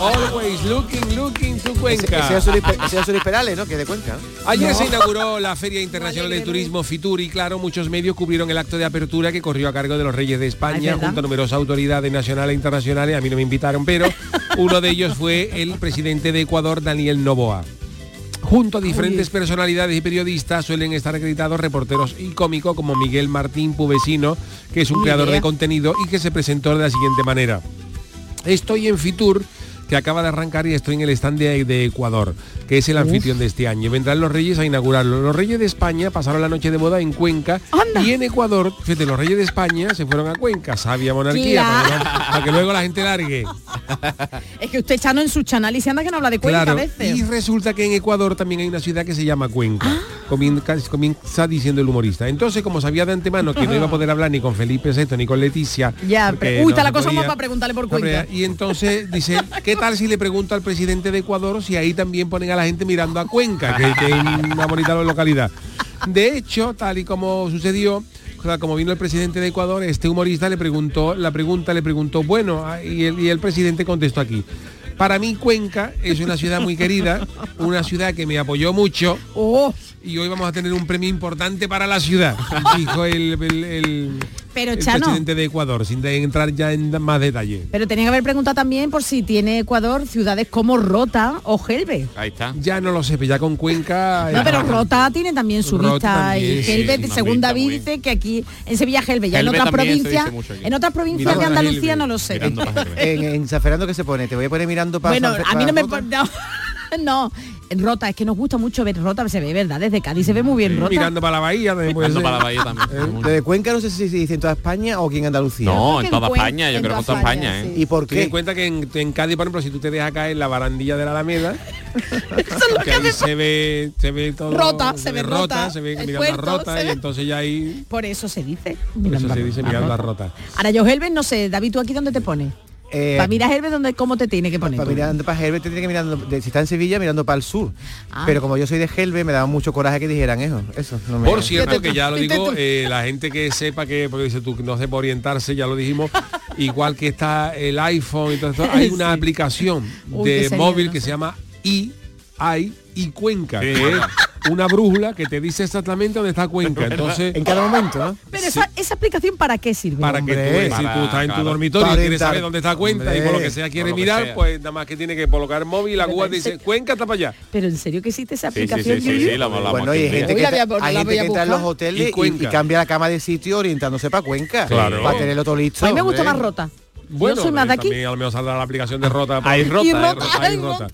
Always looking, looking to Cuenca.
Ese ese es Perales, ¿no? Que de Cuenca.
Ayer
No.
se inauguró la Feria Internacional de Turismo Fitur y claro, muchos medios cubrieron el acto de apertura que corrió a cargo de los Reyes de
Ah, es
España
verdad.
junto a numerosas autoridades nacionales e internacionales. A mí no me invitaron, pero uno de ellos fue el presidente de Ecuador, Daniel Novoa. Junto a diferentes personalidades y periodistas suelen estar acreditados reporteros y cómicos como Miguel Martín Pubesino, que es un creador
idea.
de contenido y que se presentó de la siguiente manera. Estoy en Fitur, que acaba de arrancar y estoy en el stand de, de Ecuador, que es el anfitrión de este año. Vendrán los reyes a inaugurarlo. Los reyes de España pasaron la noche de boda en Cuenca y en Ecuador, fíjate, los reyes de España se fueron a Cuenca, sabia monarquía, que para que luego la gente largue.
Es que usted Chano en su canal y se anda que no habla de Cuenca
Claro,
a veces.
y resulta que en Ecuador también hay una ciudad que se llama Cuenca.
Ah.
Comienza, comienza diciendo el humorista. Entonces, como sabía de antemano que no iba a poder hablar ni con Felipe VI ni con Leticia.
Ya, pero, uy,
no
está la cosa
podía,
más para preguntarle por Cuenca.
Y entonces dice, ¿qué tal si le pregunto al presidente de Ecuador si ahí también ponen a la gente mirando a Cuenca, que, que es una bonita localidad? De hecho, tal y como sucedió, como vino el presidente de Ecuador, este humorista le preguntó, la pregunta le preguntó, bueno, ah, y el, y el presidente contestó aquí. Para mí Cuenca es una ciudad muy querida, una ciudad que me apoyó mucho
Oh.
Y hoy vamos a tener un premio importante para la ciudad, dijo el, el- el-
Pero
el
Chano,
presidente de Ecuador, sin de- entrar ya en más detalle.
pero tenía que haber preguntado también por si tiene Ecuador ciudades como Rota o Gelbe.
Ahí está.
Ya no lo sé, pero ya con Cuenca...
No,
eh,
pero Rota tiene también su
Rota
vista
también,
y
sí,
Gelbe,
sí,
según David, dice que aquí en Sevilla Gelbe, ya en otras provincias, en otras provincias de Andalucía no lo sé.
En, en San Fernando que se pone, te voy a poner mirando para
Bueno,
San
a mí no me no, no, Rota, es que nos gusta mucho ver Rota, se ve, ¿verdad? Desde Cádiz se ve muy bien Rota.
mirando para la bahía puede
Mirando
ser.
para la bahía también.
Desde Cuenca no sé si se dice en toda España o aquí en Andalucía.
No, en toda España, yo creo que en
toda
España, ¿eh?
¿Y por
Ten en
qué?
cuenta que en, en Cádiz, por ejemplo, si tú te dejas caer la barandilla de la Alameda, que ahí se ve, se ve todo
Rota, se ve rota,
se ve mirando rota y
ve-
entonces ya ahí
Por eso se dice.
por eso se dice mirando a
Rota.
rota.
Ahora yo Gelbe, no sé, David, ¿tú aquí dónde te pones?
Eh,
Para mirar Gelbe, ¿dónde, ¿cómo te tiene que poner?
Para mirando para Gelbe te tiene que mirando, de- si está en Sevilla mirando para el sur.
Ah.
Pero como yo soy de Gelbe me daba mucho coraje que dijeran eso. Eso no me
Por cierto, que ya lo digo, eh, la gente que sepa que, porque dice tú, no por orientarse, ya lo dijimos, igual que está el iPhone y todo esto, hay una
Sí.
aplicación
Uy,
de móvil
no
que
sé.
se llama i y Cuenca,
Sí.
que es una brújula que te dice exactamente dónde está Cuenca. Entonces,
En cada momento, ¿no?
Pero esa, esa aplicación para qué sirve?
para que tú, si estás en tu
claro.
dormitorio y quieres saber dónde está Cuenca y por lo que sea
que
mirar,
sea.
pues nada más que tiene que colocar el móvil la
en
dice, Cuenca está para allá.
Pero en serio que existe esa
Sí, sí,
aplicación.
sí, sí, sí,
Bueno, hay gente que, hay gente que entra en los hoteles
Y
y, y
Cuenca.
cambia la cama de sitio orientándose para Cuenca.
Claro.
Para tenerlo todo listo.
A mí me gusta más Rota.
Bueno,
yo soy más de aquí.
también a lo mejor saldrá la aplicación de Rota. por-
Hay Rota,
Rota,
Rota.
Hay
ay,
rota.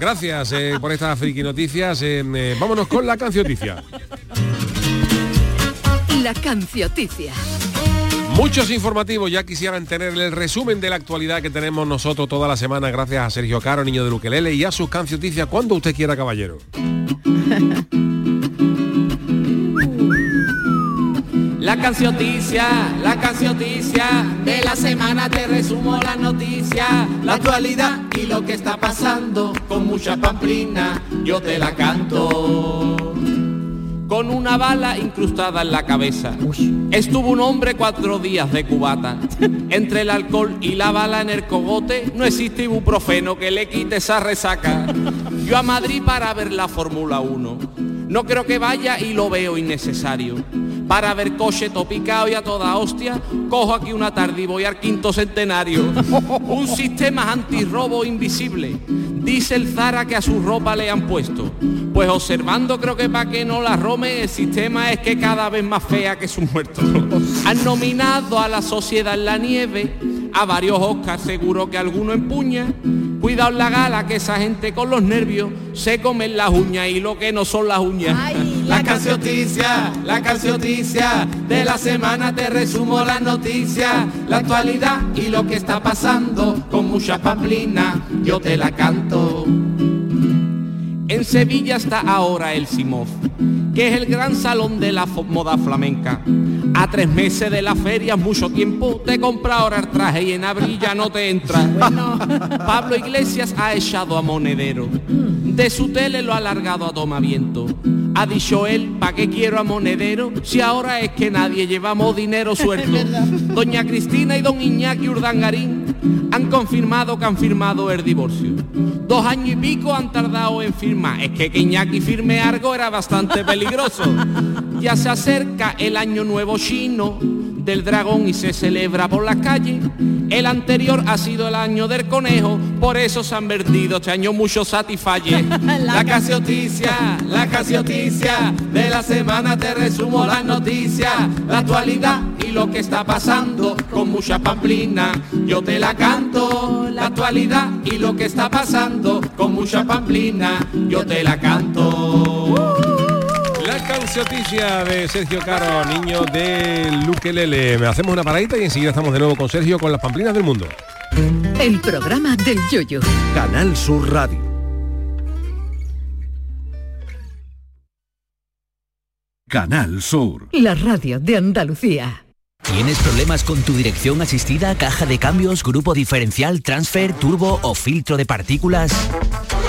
Gracias eh, por estas friki noticias. eh, eh, vámonos con la cancioticia.
La cancioticia.
Muchos informativos ya quisieran tener el resumen de la actualidad que tenemos nosotros toda la semana gracias a Sergio Caro, niño de Luquelele, y a sus cancioticias cuando usted quiera, caballero.
La cancioticia, la cancioticia de la semana te resumo la noticia, la actualidad y lo que está pasando con mucha pamplina, yo te la canto.
con una bala incrustada en la cabeza. Estuvo un hombre cuatro días de cubata. Entre el alcohol y la bala en el cogote no existe ibuprofeno que le quite esa resaca. Yo a Madrid para ver la Fórmula 1. No creo que vaya y lo veo innecesario. Para ver coche topicado y a toda hostia, cojo aquí una tarde y voy al quinto centenario. Un sistema antirrobo invisible. Dice el Zara que a su ropa le han puesto. Pues observando creo que para que no la rome, el sistema es que cada vez más fea que su muerto. Han nominado a la sociedad en la nieve, a varios Oscars seguro que alguno empuña. Cuidado la gala que esa gente con los nervios se comen las uñas y lo que no son las uñas.
La cancioticia, la cancioticia de la semana te resumo las noticias, la actualidad y lo que está pasando con muchas pamplinas, yo te la canto.
En Sevilla está ahora el Simov, que es el gran salón de la moda flamenca. A tres meses de la feria, mucho tiempo, te compra ahora el traje y en abril ya no te entra. Pablo Iglesias ha echado a Monedero, de su tele lo ha alargado a toma viento. Ha dicho él, ¿pa' qué quiero a Monedero? Si ahora es que nadie llevamos dinero suelto. Doña Cristina y don Iñaki Urdangarín han confirmado que han firmado el divorcio. Dos años y pico han tardado en firmar. Es que que Iñaki firme algo era bastante peligroso. Ya se acerca el año nuevo chino del dragón y se celebra por las calles. El anterior ha sido el año del conejo, por eso se han vendido este año muchos satisfalles.
La cancioticia, la cancioticia de la semana te resumo las noticias, la actualidad y lo que está pasando con mucha pamplina, yo te la canto, la actualidad y lo que está pasando con mucha pamplina, yo te la canto.
La cancioticia de Sergio Caro, niño de Luquelele. Me hacemos una paradita y enseguida estamos de nuevo con Sergio con las pamplinas del mundo.
El programa del yoyo.
Canal Sur Radio. Canal Sur.
La radio de Andalucía.
¿Tienes problemas con tu dirección asistida, caja de cambios, grupo diferencial, transfer, turbo o filtro de partículas?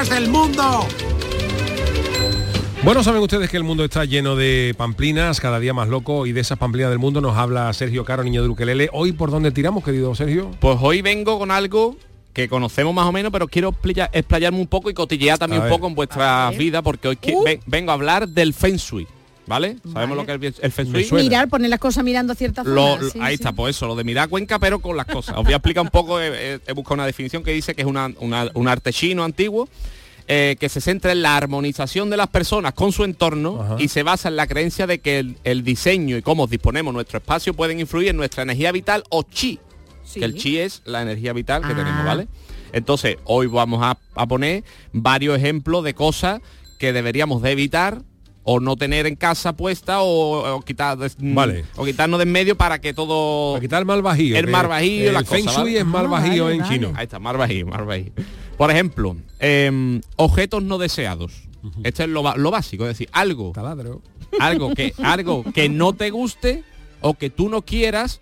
¡Pamplinas del mundo! Bueno, saben ustedes que el mundo está lleno de pamplinas, cada día más loco, y de esas pamplinas del mundo nos habla Sergio Caro, niño de Ukelele. Hoy, ¿por dónde tiramos, querido Sergio?
Pues hoy vengo con algo que conocemos más o menos, pero quiero explayarme un poco y cotillear también
A
un
ver.
poco en vuestras vidas, porque hoy ven- vengo a hablar del Feng Shui, ¿vale? ¿Sabemos lo que es el Feng Shui?
Mirar, poner las cosas mirando ciertas
Lo-
zonas. sí,
ahí
sí.
está, pues eso, lo de mirar Cuenca, pero con las cosas. Os voy a explicar un poco, he, he- he buscado una definición que dice que es una- una- un arte chino antiguo, eh, que se centra en la armonización de las personas con su entorno y se basa en la creencia de que el, el diseño y cómo disponemos nuestro espacio pueden influir en nuestra energía vital o chi. Que el chi es la energía vital que tenemos, ¿vale? Entonces, hoy vamos a, a poner varios ejemplos de cosas que deberíamos de evitar o no tener en casa puesta o, o quitar mm,
vale.
o quitarnos de en medio para que todo
quitar el mal bajío
el mar bajío
el,
la
cosa,
feng
shui es mal bajío en chino.
Ahí está mar bajío mar bajío. Por ejemplo em, objetos no deseados. Uh esto es lo, lo, básico es decir algo
algo que algo que no te guste o que tú no quieras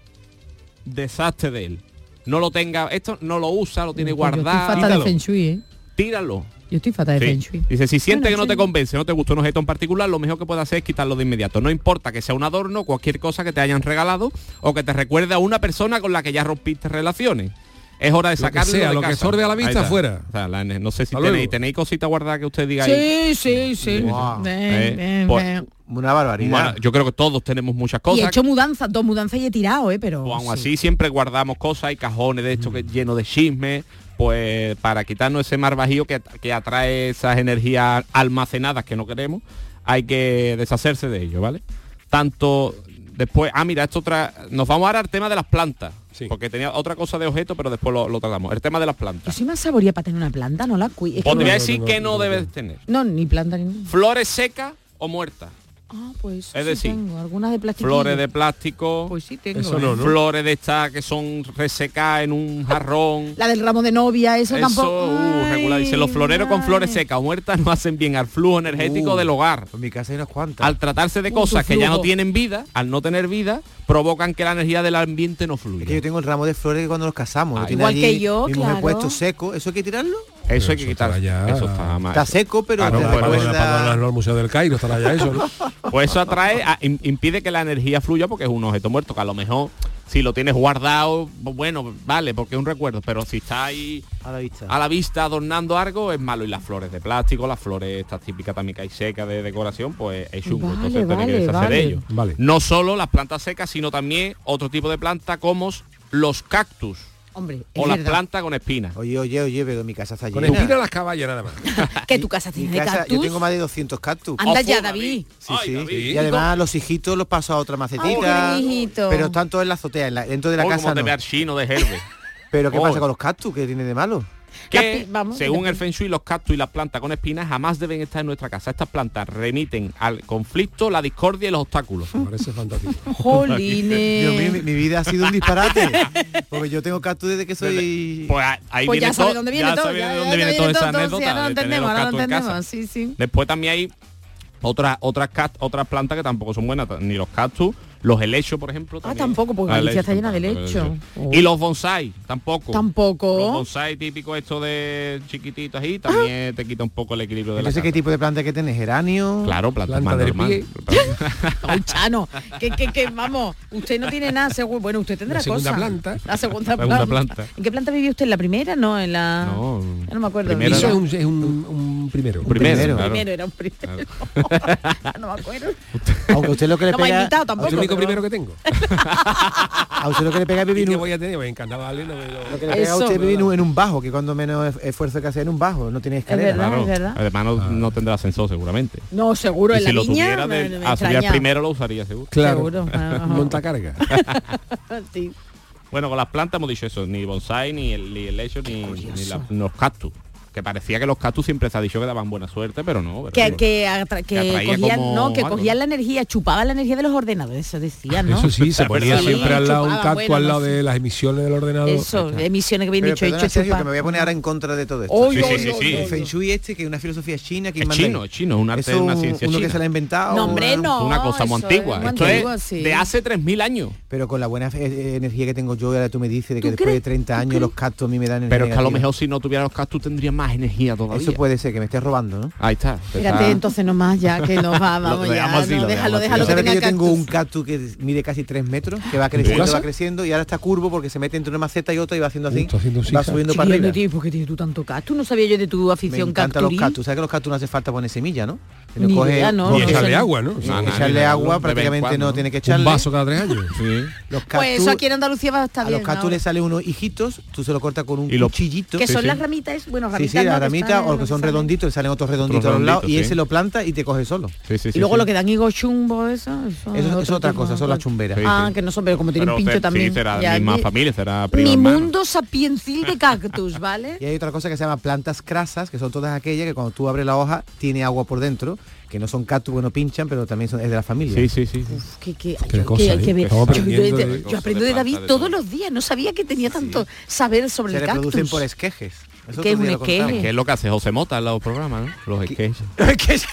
deshazte de él. No lo tenga esto no lo usa lo tiene guardado.
falta de ¿eh?
tíralo.
Yo estoy fatal de
sí. Dice, si siente que no te convence, no te gusta un objeto en particular, lo mejor que puedes hacer es quitarlo de inmediato. No importa que sea un adorno, cualquier cosa que te hayan regalado o que te recuerde a una persona con la que ya rompiste relaciones. Es hora de sacarlo
lo que sea, lo que sorde a la vista fuera.
Sea, no sé si tenéis, tenéis cositas guardadas que usted diga. Ahí.
sí, sí.
Wow. Eh, pues,
una barbaridad.
Bueno, yo creo que todos tenemos muchas cosas.
Y he hecho mudanzas, dos mudanzas y he tirado, ¿eh? Pero...
O aún así siempre guardamos cosas, hay cajones de esto mm. que lleno de chismes, pues para quitarnos ese mar bajío que, que atrae esas energías almacenadas que no queremos, hay que deshacerse de ello, ¿vale? Tanto después, ah, mira, esto otra, nos vamos ahora al tema de las plantas. Sí. Porque tenía otra cosa de objeto, pero después lo, lo tratamos. El tema de las plantas.
Yo soy más saboría para tener una planta, no la cuido.
Podría decir que no, debes tener.
No, ni planta ni nada.
Flores secas o muertas.
Ah, pues
es decir,
tengo. algunas de plástico.
Flores de plástico.
Pues sí tengo.
Flores de estas que son resecadas en un jarrón.
La del ramo de novia, eso,
eso
tampoco.
Uh, regular. Dice, los floreros con flores secas muertas no hacen bien al flujo energético
uh,
del hogar.
En mi casa hay unas cuantas.
Al tratarse de cosas que ya no tienen vida, al no tener vida, provocan que la energía del ambiente no fluya.
Yo tengo el ramo de flores que cuando nos casamos. Ah,
igual que yo,
mi
claro.
puesto seco, ¿eso hay que tirarlo?
Eso hay que quitar. Eso está mal.
Está seco, pero
ah, no,
para, recuerda... al Museo del Cairo estará ya eso, ¿no?
Pues eso atrae, impide que la energía fluya porque es un objeto muerto, que a lo mejor si lo tienes guardado, bueno, vale, porque es un recuerdo, pero si está ahí
a la vista,
adornando algo, es malo. Y las flores de plástico, las flores estas típicas también que hay secas de decoración, pues es chungo.
Vale,
entonces vale, que deshacer ello. No solo las plantas secas, sino también otro tipo de planta como los cactus
Hombre,
o las plantas con espinas.
Oye, oye, oye, veo mi casa está llena.
Con espinas las caballas nada
que tu casa tiene
casa,
cactus?
Yo tengo más de 200 cactus.
Anda ya, David.
Sí, Y además los hijitos los paso a otra macetita. Pero están todos en la azotea, en la, dentro de la
oh,
casa.
Como
no.
de chino de Herbe.
pero ¿qué
oh.
pasa con los cactus? ¿Qué tiene de malo?
que
vamos,
según el Feng Shui, los cactus y las plantas con espinas jamás deben estar en nuestra casa. Estas plantas remiten al conflicto, la discordia y los obstáculos.
¡Jolines!
Mi, vida ha sido un disparate. Porque yo tengo cactus desde que soy...
Pues,
pues ya
todo,
dónde viene todo. Lo entendemos, ahora lo entendemos. Sí, sí.
Después también hay otras otras otras plantas que tampoco son buenas ni los cactus los helechos, por ejemplo.
Ah,
también.
Ah, tampoco, porque
ah,
Galicia está llena de
helechos.
Oh.
Y los bonsai, tampoco.
Tampoco.
Los bonsai típicos estos de chiquititos ahí, también ah. te quita un poco el equilibrio de la
casa. qué tipo de planta que tenés? ¿Geranio?
Claro,
planta
más.
Chano, que, que, que, vamos, usted no tiene nada, seguro. Bueno, usted tendrá
la segunda. Planta.
La segunda, planta. ¿En qué planta vivió usted? ¿En la primera? No, en la...
No,
no me acuerdo.
Primera,
Eso es un, es un, primero. Un primero,
primero,
era un primero. No me acuerdo.
Aunque usted lo que le
no. Me ha invitado, tampoco
único primero que tengo.
a usted lo que le pega es vivir... Un...
voy a tener? Voy a darle, lo...
lo... que le pega
Eso, a
usted vivir en un bajo, que cuando menos esfuerzo que hace en un bajo, no tiene escalera.
Es verdad,
claro.
es verdad.
Además no, ah. no, tendrá ascensor seguramente.
No, seguro.
Y
en
si
la
lo
niña,
tuviera, primero lo usaría seguro.
Claro.
Seguro. Monta
carga.
sí.
Bueno, con las plantas hemos dicho eso, ni bonsai, ni el, ni el hecho, ni, ni la, los cactus que parecía que los cactus siempre se ha dicho que daban buena suerte, pero no.
Que, que, que, cogían, no, que cogían la energía, chupaban la energía de los ordenadores, eso decían, ¿no?
Eso sí, se ponía siempre al lado un cactus al lado de las emisiones del ordenador.
Eso, emisiones que bien dicho,
perdona,
dicho
Sergio, que me voy a poner ahora en contra de todo esto.
Oh,
sí, sí, sí,
Feng Shui este, que es una filosofía china, que
es chino, es chino, un arte, una ciencia
uno que se la ha inventado.
No, no.
Una cosa muy antigua. Esto es de hace 3.000 años.
Pero con la buena eh, energía que tengo yo, ahora tú me dices de que después de 30 años los cactus a mí me dan
Pero es que a lo mejor si no tuviera los cactus tendrían más energía todavía.
Eso puede ser, que me estés robando, ¿no?
Ahí está.
Fíjate,
está. Ah.
entonces nomás ya, que nos vamos ya.
Así,
déjalo, déjalo. Que
yo tengo un cactus que mide casi 3 metros, que va creciendo, va creciendo, y ahora está curvo porque se mete entre una maceta y otra y va haciendo así, va subiendo para arriba.
¿Por qué tienes tú tanto cactus? No sabía yo de tu afición cactus.
Me encantan los cactus. ¿Sabes que los cactus no hace falta poner semilla, no?
Ni
coge,
no,
y echarle agua, ¿no?
echarle agua prácticamente no tiene que echarle.
Un vaso cada tres años.
Los
pues aquí en Andalucía va a estar bien.
A los cactus le salen unos hijitos, tú se lo cortas con un cuchillito.
Que son las ramitas, bueno, ramitas
sí, o que son redonditos, salen otros redonditos a los lados, y ese lo planta y te coge solo.
y luego lo que dan higo chumbo, eso. Eso,
es otra cosa, son las chumberas.
Ah, que no son, pero como tienen pincho también.
será misma será
Mi mundo sapiencil de cactus, ¿vale?
Y hay otra cosa que se llama plantas crasas, que son todas aquellas que cuando tú abres la hoja tiene agua por dentro que no son cactus, bueno, pinchan, pero también son, es de la familia.
Sí, sí, sí.
Uf, que, que, yo, yo, aprendo
de
David todos los días, no sabía que tenía tanto saber sobre el cactus.
Se reproducen por esquejes. Eso
que es un esqueje.
Que es lo que hace José Mota en los programas, ¿no? Los esquejes.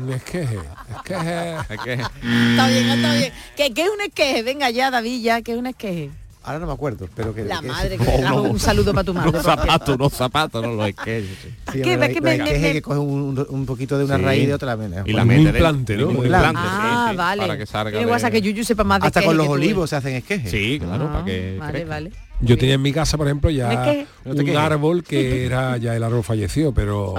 Un esqueje, esqueje. esqueje.
Está bien, está bien. ¿Qué, ¿Qué, es un esqueje? Venga ya, David, ya, ¿qué es un esqueje?
Ahora no me acuerdo, pero que...
La
que
madre que te trajo oh, un saludo para tu madre.
Unos zapatos, unos zapatos, no los esquejes.
Sí,
¿Qué, los,
que
me, esquejes
que cogen un, un, poquito de una
sí.
raíz y de otra. Manera.
Y la meten
un implante, ¿no?
Un implante,
ah, vale.
Para que salga
Qué
de...
que Yuyu sepa más de
Hasta con los
olivos ¿eh?
se hacen esquejes.
Sí, claro, para que ah,
Vale, vale.
Yo tenía en mi casa, por ejemplo, ya un árbol que era, ya el árbol falleció, pero,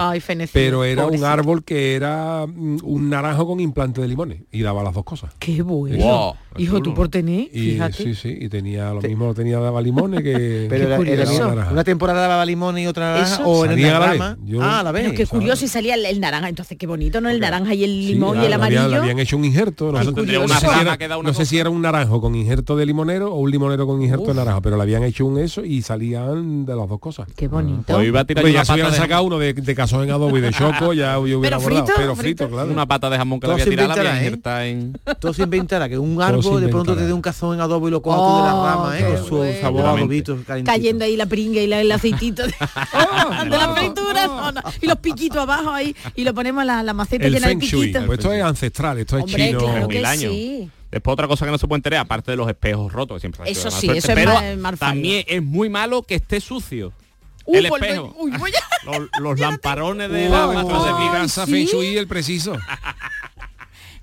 pero era un árbol que era mm, un naranjo con implante de limones y daba las dos cosas.
Qué bueno. Hijo, tú por tener,
y. Sí, sí, y tenía lo mismo, lo tenía daba limones que...
pero era, una temporada daba limones y otra naranja, o
salía era la
ah, la vez.
Pero qué curioso, y salía el, naranja, entonces qué bonito, ¿no? El naranja y el limón y
ah,
el amarillo.
Habían, habían hecho un injerto, no, sé si era un naranjo con injerto de limonero o un limonero con injerto de naranja, pero la habían hecho hecho un eso y salían de las dos cosas.
Qué ah. bonito.
Hoy iba a tirar pues
ya se hubieran sacado uno de, de cazón en adobo y de choco, ya yo hubiera
pero frito,
pero
frito,
frito, claro.
Una pata de jamón que
la
había tirado, la
inventará, ¿eh?
en...
Todo se inventará, que un árbol de pronto te dé un cazón en adobo y lo cojas oh, tú de
las
ramas, ¿eh? Con
bueno.
su
sabor
adobito
Cayendo ahí la pringa y la, el aceitito de, de la ah. fritura. No, no. Y los piquitos abajo ahí y lo ponemos la, la maceta
el
llena de piquitos.
Pues esto es ancestral, esto es chino.
Claro que sí.
Después otra cosa que no se puede enterar, aparte de los espejos rotos, que siempre
Eso sí, eso
pero
es mal,
también es muy malo que esté sucio.
Uh,
el
pues
espejo.
Uy, voy a...
los, los lamparones de la
casa y el preciso.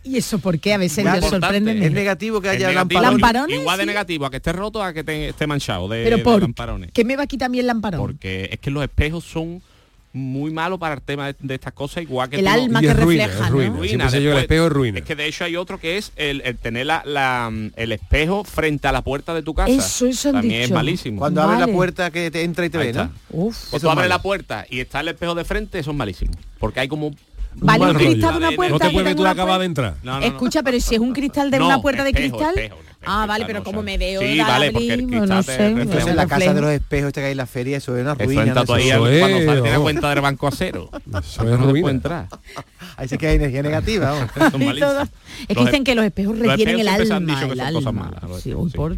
¿Y eso por qué? A veces Muy
ellos
sorprenden.
Es negativo que haya
negativo,
lamparones.
Igual de
¿sí?
negativo, a que esté roto, a que te, esté manchado de,
¿Pero por,
lamparones.
¿Qué me va a quitar a mí el lamparón?
Porque es que los espejos son muy malo para el tema de, estas cosas, igual que
el
tú,
alma que refleja.
Es
que de hecho hay otro que es el, el tener la, la, el espejo frente a la puerta de tu casa.
Eso, eso
También
dicho.
es malísimo.
Cuando
vale.
abres la puerta que te entra y te
Ahí
ve, ¿no? Cuando
abres la puerta y está el espejo de frente, eso es malísimo. Porque hay como
Vale, de una puerta.
No te
puedes
tú
acabar
de entrar.
Escucha, pero si es un cristal de una puerta de cristal. Ah, vale, pero como me veo.
Sí, vale,
no sé,
Entonces
en
la casa de los espejos esta que hay en la feria, eso es una ruina. Eso
entra
cuando sale, tiene cuenta del banco a cero. Entrar.
Ahí sí que hay energía negativa.
Es que dicen que los espejos retienen el alma. El alma. Sí, por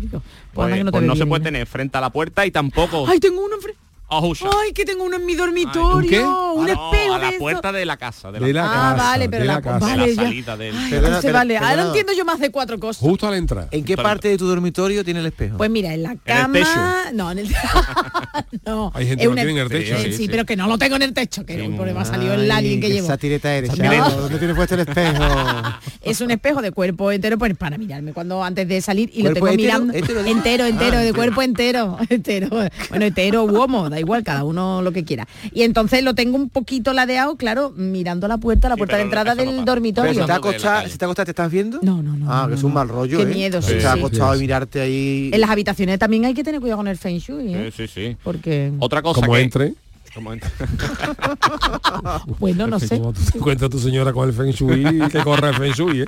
pues no
pues se puede tener frente a la puerta y tampoco.
Ay, tengo uno enfrente. Ay, que tengo uno en mi dormitorio.
Ah,
¿Un,
¿Un no,
espejo.
A la puerta de la casa. De la,
ah,
casa, ah,
vale, pero
de
la,
la casa.
Vale,
de la salida del.
Ay,
pero,
pero,
pero,
vale. Ahora entiendo yo más de cuatro cosas.
Justo al entrar.
¿En qué Justo parte de tu dormitorio tiene el espejo?
Pues mira, en la cama.
¿En el techo?
No, en el no.
Hay gente que no tiene en el techo.
Sí,
sí, sí,
pero que no lo tengo en el techo, que
sí. ha
salido el alguien que llevo.
Esa
tireta
eres, ¿Dónde tienes puesto el espejo?
Es un espejo de cuerpo entero, pues para mirarme cuando antes de salir y lo tengo mirando. Entero, entero,
ah,
de cuerpo entero. Entero. Bueno, hetero u homo, da igual, cada uno lo que quiera. Y entonces lo tengo un poquito ladeado, claro, mirando la puerta, la puerta de entrada del dormitorio.
Si te,
acostado,
si te estás viendo?
No, no, no.
Ah, que es un mal rollo.
Qué
eh.
miedo, sí.
Acostado y mirarte ahí.
En las habitaciones también hay que tener cuidado con el feng shui. ¿eh?
Sí, sí, sí.
Porque.
Otra cosa.
Como
que...
entre.
bueno, no sé.
Cuenta tu señora con el Feng Shui que corre el Feng Shui. ¿eh?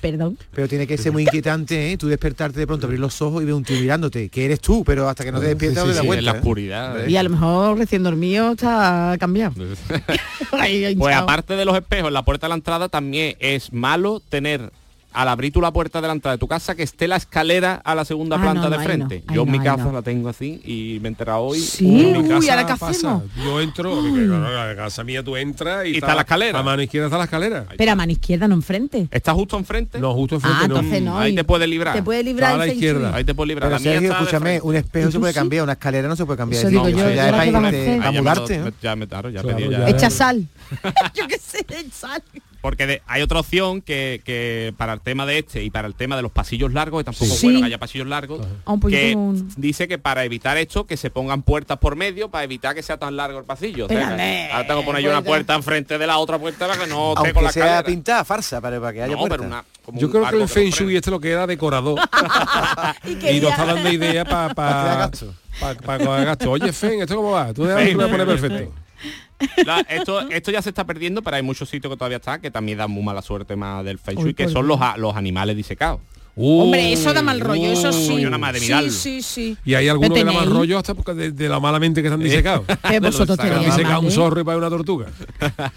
Perdón.
Pero tiene que ser muy inquietante, ¿eh? Tú despertarte de pronto, abrir los ojos y ver un tío mirándote, que eres tú, pero hasta que no te despiertas
sí, sí,
de vuelta.
En la
¿eh?
oscuridad. ¿eh?
Y a lo mejor recién dormido está cambiado.
pues aparte de los espejos la puerta de la entrada, también es malo tener al abrir tú la puerta delante de tu casa, que esté la escalera a la segunda
ah,
planta de frente. Yo en mi casa la tengo así y me he enterado hoy.
Sí, uy, uy, a
la
casa
Yo entro, a la casa mía tú entras y,
y está, la escalera.
A mano izquierda está la escalera.
Pero a mano izquierda no enfrente.
¿Está justo enfrente?
No, justo ah, enfrente.
Ah, entonces no.
Ahí te puede librar.
Te puede librar.
A la izquierda.
Ahí te puede librar.
Pero
la
Sergio, escúchame, un espejo se puede cambiar, una escalera no se puede cambiar.
Eso
ya es para mudarte.
Ya me ¿eh? ya pedí
ya.
Echa sal. Yo qué sé, sal.
Porque hay otra opción que, para el tema de este y para el tema de los pasillos largos, que tampoco es bueno que haya pasillos largos, que dice que para evitar esto, que se pongan puertas por medio para evitar que sea tan largo el pasillo. Ahora tengo que poner yo una
puerta.
enfrente de la otra puerta para que no
Aunque
con la
sea pintada, farsa, para, que haya
no, una,
yo creo que el Feng Shui este lo que era decorador.
y,
nos está dando idea para... Pa, para, para, para, Oye, Fen, ¿esto cómo va? Tú a poner perfecto.
La- esto, esto ya se está perdiendo, pero hay muchos sitios que todavía está, que también dan muy mala suerte más del Feng Shui,
Uy,
que son
Dios.
los,
Hombre, eso da mal rollo, eso sí.
Una madre,
sí, sí.
Y hay algunos que da mal rollo hasta de, de, la mala mente que están disecados. Disecado un zorro y para una tortuga.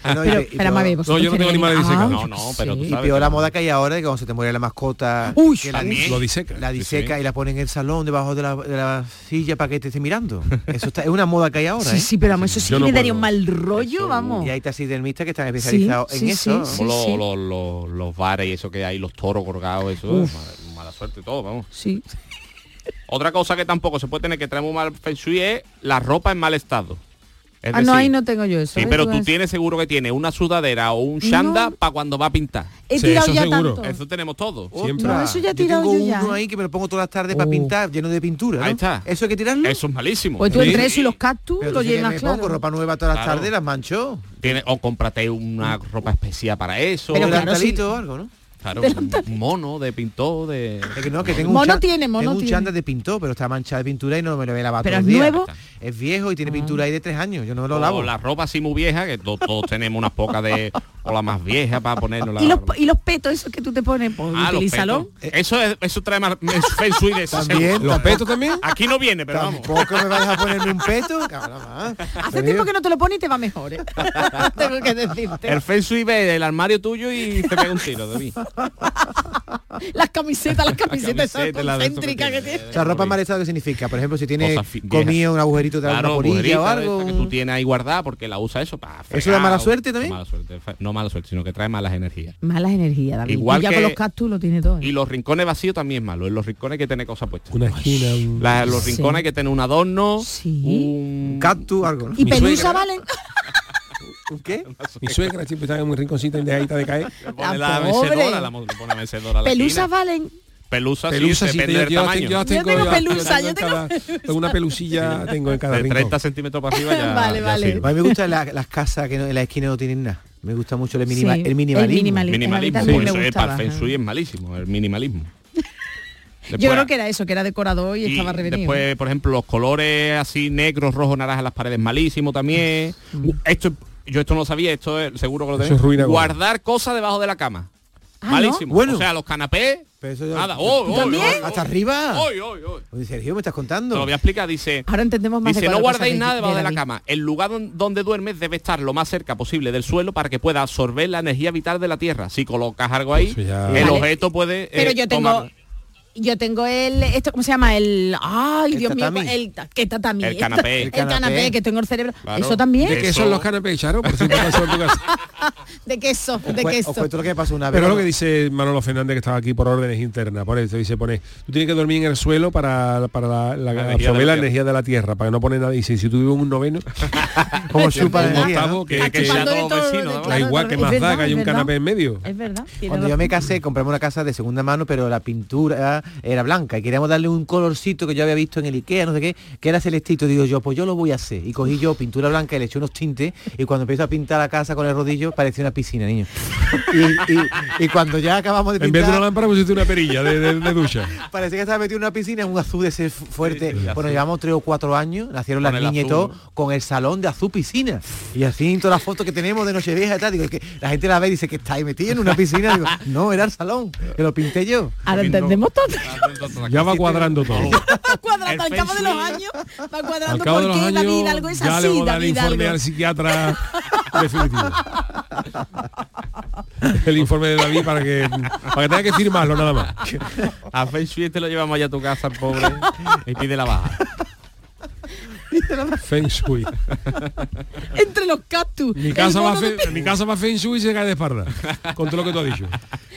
Ah, no,
pero,
no, yo no tengo animales
ah,
disecados.
No, no, pero
Y peor la moda que hay ahora que cuando se te muere la mascota, que la,
lo diseca.
La diseca y la ponen en el salón debajo de la, silla para que te esté mirando. Eso está, es una moda que hay ahora.
Sí,
¿eh?
sí, pero eso sí que le daría un mal rollo, vamos.
Y hay taxidermistas que están especializados en eso.
Los bares y eso que hay, los toros colgados, eso suerte todo, vamos.
Sí.
Otra cosa que tampoco se puede tener que traer muy mal Feng es la ropa en mal estado. Es
ah, no, ahí no tengo yo eso.
Sí,
¿eh?
pero
tú
tienes seguro que tiene una sudadera o un shanda
no.
para cuando va a pintar.
He
sí,
tirado
eso seguro.
Eso tenemos todo.
Oh,
Siempre. Eso ya he
yo tengo uno ahí que me lo pongo todas las tardes
oh.
para pintar, lleno de pintura.
Ahí está.
¿Eso hay que tirarlo?
Eso es malísimo.
Pues tú
sí.
entre eso y los cactus lo llenas
me
claro.
pongo ropa nueva todas las tardes, las mancho.
Tiene, o cómprate una ropa especial para eso.
Un
claro,
algo, ¿no?
Un mono de pintó, de...
Es que no, que tengo
mono tiene, mono
tengo un
tiene.
de pintó, pero está manchada de pintura y no me lo he lavado
Pero es
nuevo. Días. Es viejo y tiene ah. pintura ahí de tres años, yo no lo lavo.
la ropa así muy vieja, que todos tenemos unas pocas de o la más vieja para ponernos la...
¿Y los, y los petos esos que tú te pones, pues,
ah,
utilízalo.
Eh, eso, es, eso trae más feng shui de eso.
¿También?
¿Los petos también?
Aquí no viene, pero vamos.
¿Tampoco me vais a ponerme un peto? Ah.
Hace tiempo que no te lo pones y te va mejor, ¿eh? Tengo que decirte.
El feng shui ve el armario tuyo y te pega un tiro de mí.
Las camisetas, las camisetas
la camiseta,
concéntricas que tienes.
O sea, ropa mal ¿qué significa? Por ejemplo, si
tienes
comido un agujerito de
claro,
la o algo.
que tú tienes ahí guardada porque la usa eso para...
¿Eso da mala suerte también?
Mala suerte. No, no mala suerte, sino que trae malas energías.
Malas energías, David.
Igual
y ya
que,
con los cactus lo tiene todo. ¿eh?
Y los rincones vacíos también es malo. En los rincones hay que tener cosas puestas.
Una esquina. Un...
La, los rincones sí. hay que tener un adorno,
sí.
un
cactus, algo. ¿no?
Y pelusa valen.
¿Qué?
Mi suegra siempre está en un rinconcito en dejadita de caer.
Pone
la,
la.
Pelusas valen.
Pelusa,
pelusa
sí, depende
yo,
del tamaño.
Yo,
tengo,
yo
tengo
pelusa,
yo tengo,
cada, una pelusilla tengo en cada
de 30 rincón. centímetros para arriba ya,
vale,
ya
vale.
Sirve.
A mí me gustan la, las casas que no, en la esquina no tienen nada. Me gusta mucho el, minimalismo.
El minimalismo,
minimalismo.
Sí.
Eso es, para es malísimo, el minimalismo. Después, Yo
creo que era eso, que era decorador y, estaba revenido.
Después, por ejemplo, los colores así negros, rojo, naranja en las paredes, malísimo también.
Mm.
Uh, esto yo esto no lo sabía, esto es, seguro que lo tenéis. Guardar cosas debajo de la cama.
Ah,
malísimo.
Bueno.
O sea, los canapés
eso
Nada.
Hasta arriba.
Hoy,
hoy, hoy. Me estás
contando. Lo voy a explicar, dice.
Ahora entendemos más.
Dice, no guardéis nada debajo de, la, cama. El lugar donde duermes debe estar lo más cerca posible del suelo para que pueda absorber la energía vital de la tierra. Si colocas algo ahí, el objeto puede.
Pero
eh,
yo tengo yo tengo el esto cómo se llama el ay dios mío el que tatami
el canapé.
El,
canapé.
que tengo el cerebro. Eso también
de
queso.
son los canapés Charo por si pasó en
de queso
o de queso. lo que pasó una vez
pero lo que dice Manolo Fernández que estaba aquí por órdenes internas. Por eso dice pone tú tienes que dormir en el suelo para, para la,
energía
absorber
la,
energía de la tierra para no pone nada. Y dice si tú un noveno
como chupa
un octavo que, que da igual que más da que hay un canapé en medio
es verdad
cuando yo me casé compramos una casa de segunda mano pero la pintura era, blanca y queríamos darle un colorcito que yo había visto en el Ikea, no sé qué, que era celestito. Digo yo, pues yo lo voy a hacer. Y cogí yo pintura blanca y le eché unos tintes y cuando empiezo a pintar la casa con el rodillo parecía una piscina, niño. Y, cuando ya acabamos de pintar...
En vez de una lámpara pusiste una perilla de, ducha.
Parecía que estaba metido en una piscina, un azul de ese fuerte. Bueno, llevamos tres o cuatro años, nacieron las niñas y todo, con el salón de azul piscina. Y así todas las fotos que tenemos de Nochevieja y tal, digo, que la gente la ve y dice que estáis metido en una piscina. Digo, no, era el salón, que lo pinté yo.
Ahora entendemos todo.
ya va cuadrando todo.
cuadrando, al cabo de los años, va cuadrando
al cabo
porque David Hidalgo es
ya
así,
le voy a dar el informe al psiquiatra definitivo. el informe de David para que para que tenga que firmarlo nada más.
A Feng Shui te lo llevamos ya a tu casa, el pobre, y pide la baja.
Feng Shui.
Entre los cactus.
Mi casa, va, fe, mi casa va Feng Shui y se cae de espalda. Con todo lo que tú has dicho.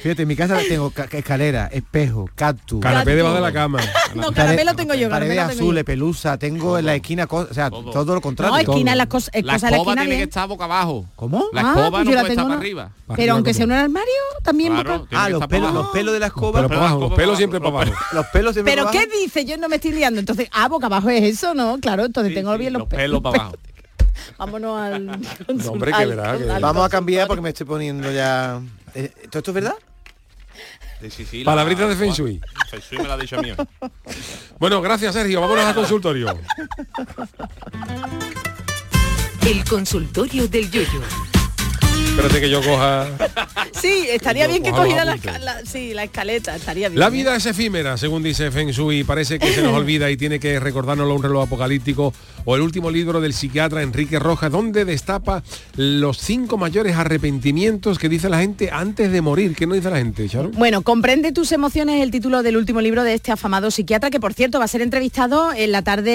Fíjate, en mi casa tengo escalera, espejo, cactus.
Carapé debajo de la cama.
no, canapé lo tengo yo.
Paredes azules, pelusa. Tengo en la esquina, o sea, todo. lo contrario.
No, esquina, todo.
la,
cosa la
escoba la
esquina
tiene que
¿eh?
estar boca abajo.
¿Cómo?
La
ah,
escoba no puede estar para arriba.
Pero aunque sea un armario, también
Ah, los pelos, de la escoba.
Pero abajo, los pelos siempre para abajo.
Los pelos siempre
Pero ¿qué dice? Yo no me estoy liando. Entonces, ah, boca abajo es eso, ¿no? Claro, entonces donde
sí,
tengo bien los,
los pelos,
pelos
para abajo.
Vámonos al...
No, hombre, que verá, al, que al
Vamos a cambiar porque me estoy poniendo ya... Eh, ¿Todo esto es verdad?
De
Palabritas
de Feng Shui.
Feng Shui me la ha dicho mío.
bueno, gracias Sergio. Vámonos al consultorio.
El consultorio del Yoyo.
Espérate que yo coja.
Sí, estaría bien que cogiera la, la- sí, la escaleta, estaría bien.
La
¿eh?
vida es efímera, según dice Feng Shui, parece que se nos olvida y tiene que recordárnoslo un reloj apocalíptico o el último libro del psiquiatra Enrique Rojas, donde destapa los cinco mayores arrepentimientos que dice la gente antes de morir. ¿Qué no dice la gente, Charo?
Bueno, comprende tus emociones el título del último libro de este afamado psiquiatra que por cierto va a ser entrevistado en la tarde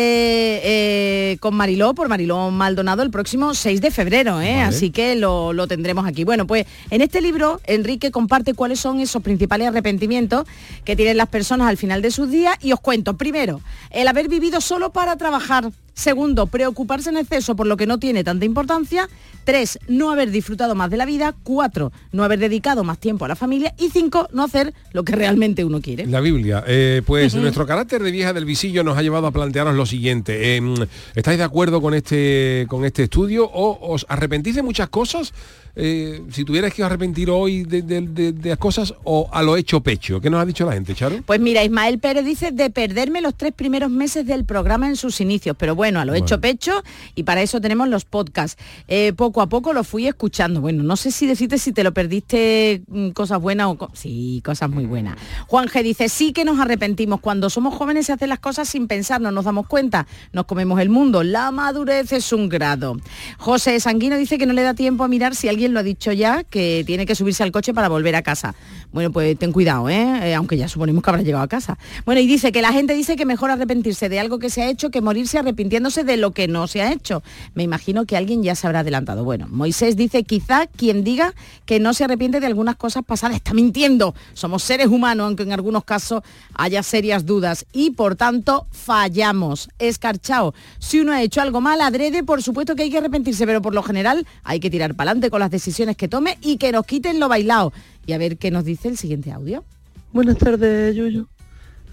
eh, con Mariló por Mariló Maldonado el próximo 6 de febrero, ¿eh?
Vale.
así que lo, lo tendremos aquí. Bueno, pues en este libro Enrique comparte cuáles son esos principales arrepentimientos que tienen las personas al final de sus días y os cuento. Primero, el haber vivido solo para trabajar. Segundo, preocuparse en exceso por lo que no tiene tanta importancia. Tres, no haber disfrutado más de la vida. Cuatro, no haber dedicado más tiempo a la familia. Y cinco, no hacer lo que realmente uno quiere.
La Biblia. Eh, pues nuestro carácter de vieja del visillo nos ha llevado a plantearos lo siguiente. Eh, ¿Estáis de acuerdo con este, con este estudio o os arrepentís de muchas cosas? Eh, si tuvierais que arrepentir hoy de, de- de- de las cosas o a lo hecho pecho. ¿Qué nos ha dicho la gente, Charo?
Pues mira, Ismael Pérez dice de perderme los tres primeros meses del programa en sus inicios, pero bueno, a lo hecho pecho y para eso tenemos los podcasts. Eh, poco a poco lo fui escuchando. Bueno, no sé si decirte si te lo perdiste mm, cosas buenas o... co- sí, cosas muy buenas. Juan G dice, sí que nos arrepentimos. Cuando somos jóvenes se hacen las cosas sin pensar, no nos damos cuenta, nos comemos el mundo. La madurez es un grado. José Sanguino dice que no le da tiempo a mirar si alguien lo ha dicho ya, que tiene que subirse al coche para volver a casa. Bueno, pues ten cuidado, ¿eh? Eh, aunque ya suponemos que habrá llegado a casa. Bueno, y dice que la gente dice que mejor arrepentirse de algo que se ha hecho que morirse arrepintiéndose de lo que no se ha hecho. Me imagino que alguien ya se habrá adelantado. Bueno, Moisés dice quizá quien diga que no se arrepiente de algunas cosas pasadas está mintiendo. Somos seres humanos, aunque en algunos casos haya serias dudas y por tanto fallamos. Escarchao. Si uno ha hecho algo mal, adrede, por supuesto que hay que arrepentirse, pero por lo general hay que tirar para adelante con las decisiones que tome y que nos quiten lo bailado. Y a ver qué nos dice el siguiente audio.
Buenas tardes, Yuyu.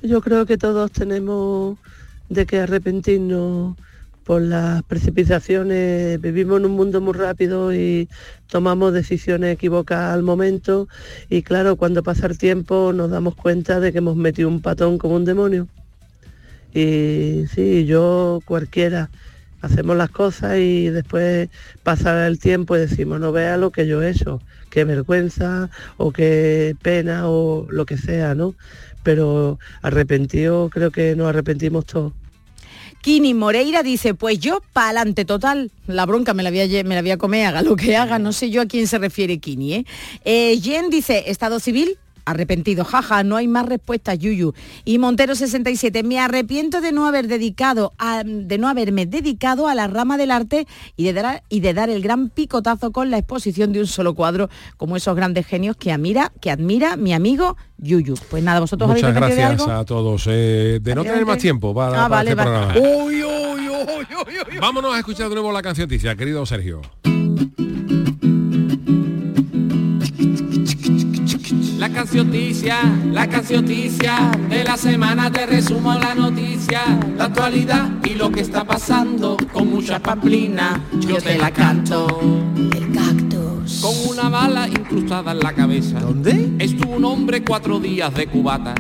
Yo creo que todos tenemos de que arrepentirnos por las precipitaciones. Vivimos en un mundo muy rápido y tomamos decisiones equivocadas al momento y claro, cuando pasa el tiempo nos damos cuenta de que hemos metido un patón como un demonio. Y sí, yo cualquiera, hacemos las cosas y después pasa el tiempo y decimos, no vea lo que yo he hecho, qué vergüenza o qué pena o lo que sea, ¿no? Pero arrepentido creo que nos arrepentimos todos.
Kini Moreira dice, pues yo pa'lante total. La bronca me la voy a, lle- me la voy a comer, haga lo que haga. No sé yo a quién se refiere Kini, ¿eh? Eh, Jen dice, Estado civil, arrepentido, jaja, no hay más respuestas, Yuyu. Y Montero 67, me arrepiento de no haber dedicado, a- de no haberme dedicado a la rama del arte y de, dar, y de dar el gran picotazo con la exposición de un solo cuadro, como esos grandes genios que admira, que admira mi amigo Yuyu. Pues nada, vosotros
Muchas
habéis
gracias
algo?
a todos. Eh, de no tener más tiempo para,
Ah,
para
vale,
este
vale.
programa.
Uy, uy, uy, uy, uy.
Vámonos a escuchar de nuevo la canción noticia, querido Sergio.
Cancioticia, la cancioticia de la semana te resumo la noticia, la actualidad y lo que está pasando con mucha pamplina. Yo te la canto. El cactus. Con una bala incrustada en la cabeza. ¿Dónde? Estuvo un hombre cuatro días de cubata.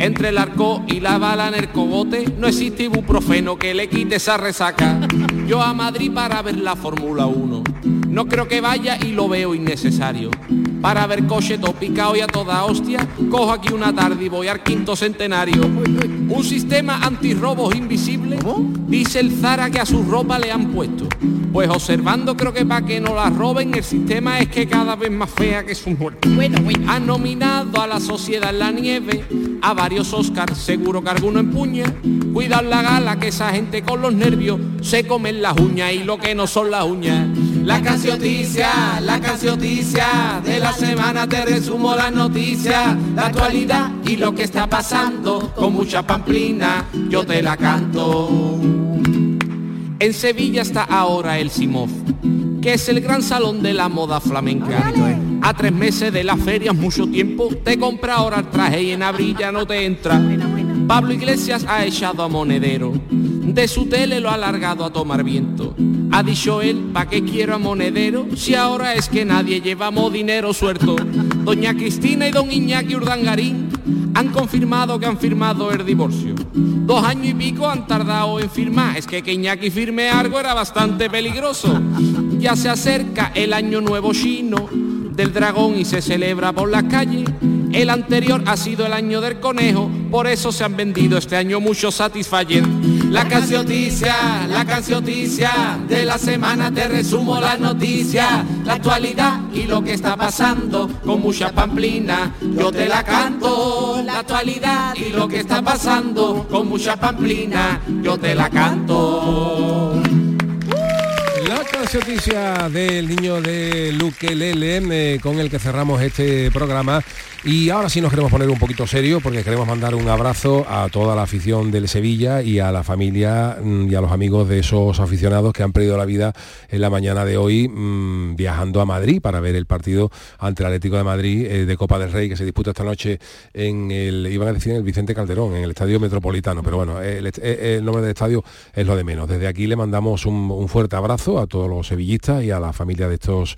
Entre el arco y la bala en el cogote no existe ibuprofeno que le quite esa resaca. Yo a Madrid para ver la Fórmula 1. No creo que vaya y lo veo innecesario. Para ver coche todo picado y a toda hostia, cojo aquí una tarde y voy al quinto centenario. Un sistema antirrobos invisible, dice el Zara que a su ropa le han puesto. Pues observando creo que para que no la roben, el sistema es que cada vez más fea que su muerte. Han nominado a la sociedad en la nieve, a varios Oscars, seguro que alguno empuña. Cuidado la gala que esa gente con los nervios se comen las uñas y lo que no son las uñas. La cancioticia, la cancioticia de la semana te resumo las noticias, la actualidad y lo que está pasando con mucha pamplina, yo te la canto. En Sevilla está ahora el Simov, que es el gran salón de la moda flamenca. A tres meses de las ferias, mucho tiempo, te compra ahora el traje y en abril ya no te entra. Pablo Iglesias ha echado a Monedero, de su tele lo ha alargado a tomar viento. Ha dicho él, ¿pa' qué quiero a Monedero? Si ahora es que nadie llevamos dinero suelto. Doña Cristina y don Iñaki Urdangarín han confirmado que han firmado el divorcio. Dos años y pico han tardado en firmar. Es que que Iñaki firme algo era bastante peligroso. Ya se acerca el año nuevo chino.
del dragón y se celebra por las calles. El anterior ha sido el año del conejo, por eso se han vendido este año muchos Satisfyer.
La cancioticia, la cancioticia de la semana te resumo las noticias, la actualidad y lo que está pasando con mucha pamplina. Yo te la canto, la actualidad y lo que está pasando con mucha pamplina. Yo te la canto.
La cancioticia del niño de Luque eh, con el que cerramos este programa. Y ahora sí nos queremos poner un poquito serio porque queremos mandar un abrazo a toda la afición del Sevilla y a la familia mm, y a los amigos de esos aficionados que han perdido la vida en la mañana de hoy mm, viajando a Madrid para ver el partido ante el Atlético de Madrid eh, de Copa del Rey que se disputa esta noche en el, iban a decir el Vicente Calderón, en el Estadio Metropolitano, pero bueno, el, el nombre del estadio es lo de menos. Desde aquí le mandamos un fuerte abrazo a todos los sevillistas y a la familia de estos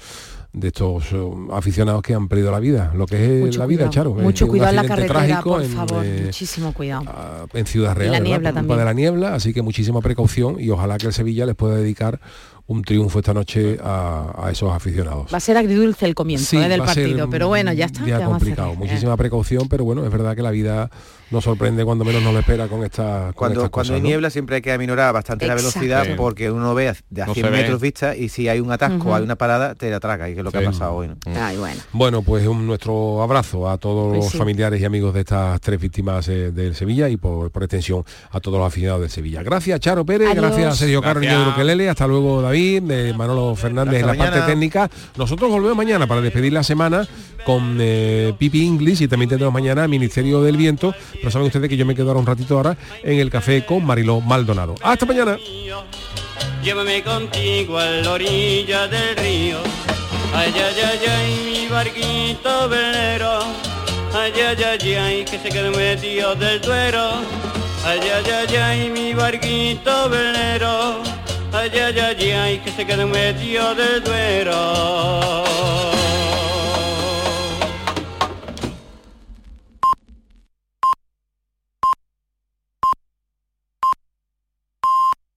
de estos uh, aficionados que han perdido la vida, lo que es
Mucho
la vida,
cuidado.
Charo.
Mucho
Es
cuidado en la carretera,
trágico
por
en, eh,
Muchísimo cuidado.
en Ciudad Real,
la
¿verdad?
niebla también.
de la niebla, así que muchísima precaución y ojalá que el Sevilla les pueda dedicar un triunfo esta noche a, a esos aficionados.
Va a ser agridulce el comienzo
Sí,
eh, del
ser
partido, pero bueno, ya está.
un día
¿qué vamos a
complicado, muchísima precaución, pero bueno, es verdad que la vida nos sorprende cuando menos nos lo espera con, esta, con
Cuando,
estas
cuando
cosas,
hay
¿no?
niebla siempre hay que aminorar bastante
Exacto.
la velocidad
Sí.
porque uno ve a- de a
No
100
se ve.
metros vista y si hay un atasco
Ujú.
hay una parada, te atraca y que es lo que
Sí.
ha pasado hoy. ¿no?
bueno.
Bueno, pues un, nuestro abrazo a todos
Pues
los
sí.
familiares y amigos de estas tres víctimas eh, del Sevilla y por, por extensión a todos los aficionados del Sevilla. Gracias Charo Pérez,
Adiós.
gracias Sergio Caro, de
Gracias.
Ukelele, hasta luego David, de Manolo Fernández en la parte técnica. Nosotros volvemos mañana para despedir la semana con eh, Pipi English y también tendremos mañana Ministerio del Viento, pero saben ustedes que yo me quedo ahora un ratito ahora en el café con Mariló Maldonado. Hasta mañana.
Llévame contigo a la orilla del río. Ay, ay, ay, ay, mi barquito velero. Ay, ay, ay, ay, que se quedó metido del duero. Ay, ay, ay, ay, mi barquito velero. Ay, ay, ay, ay, que se quedó metido del duero.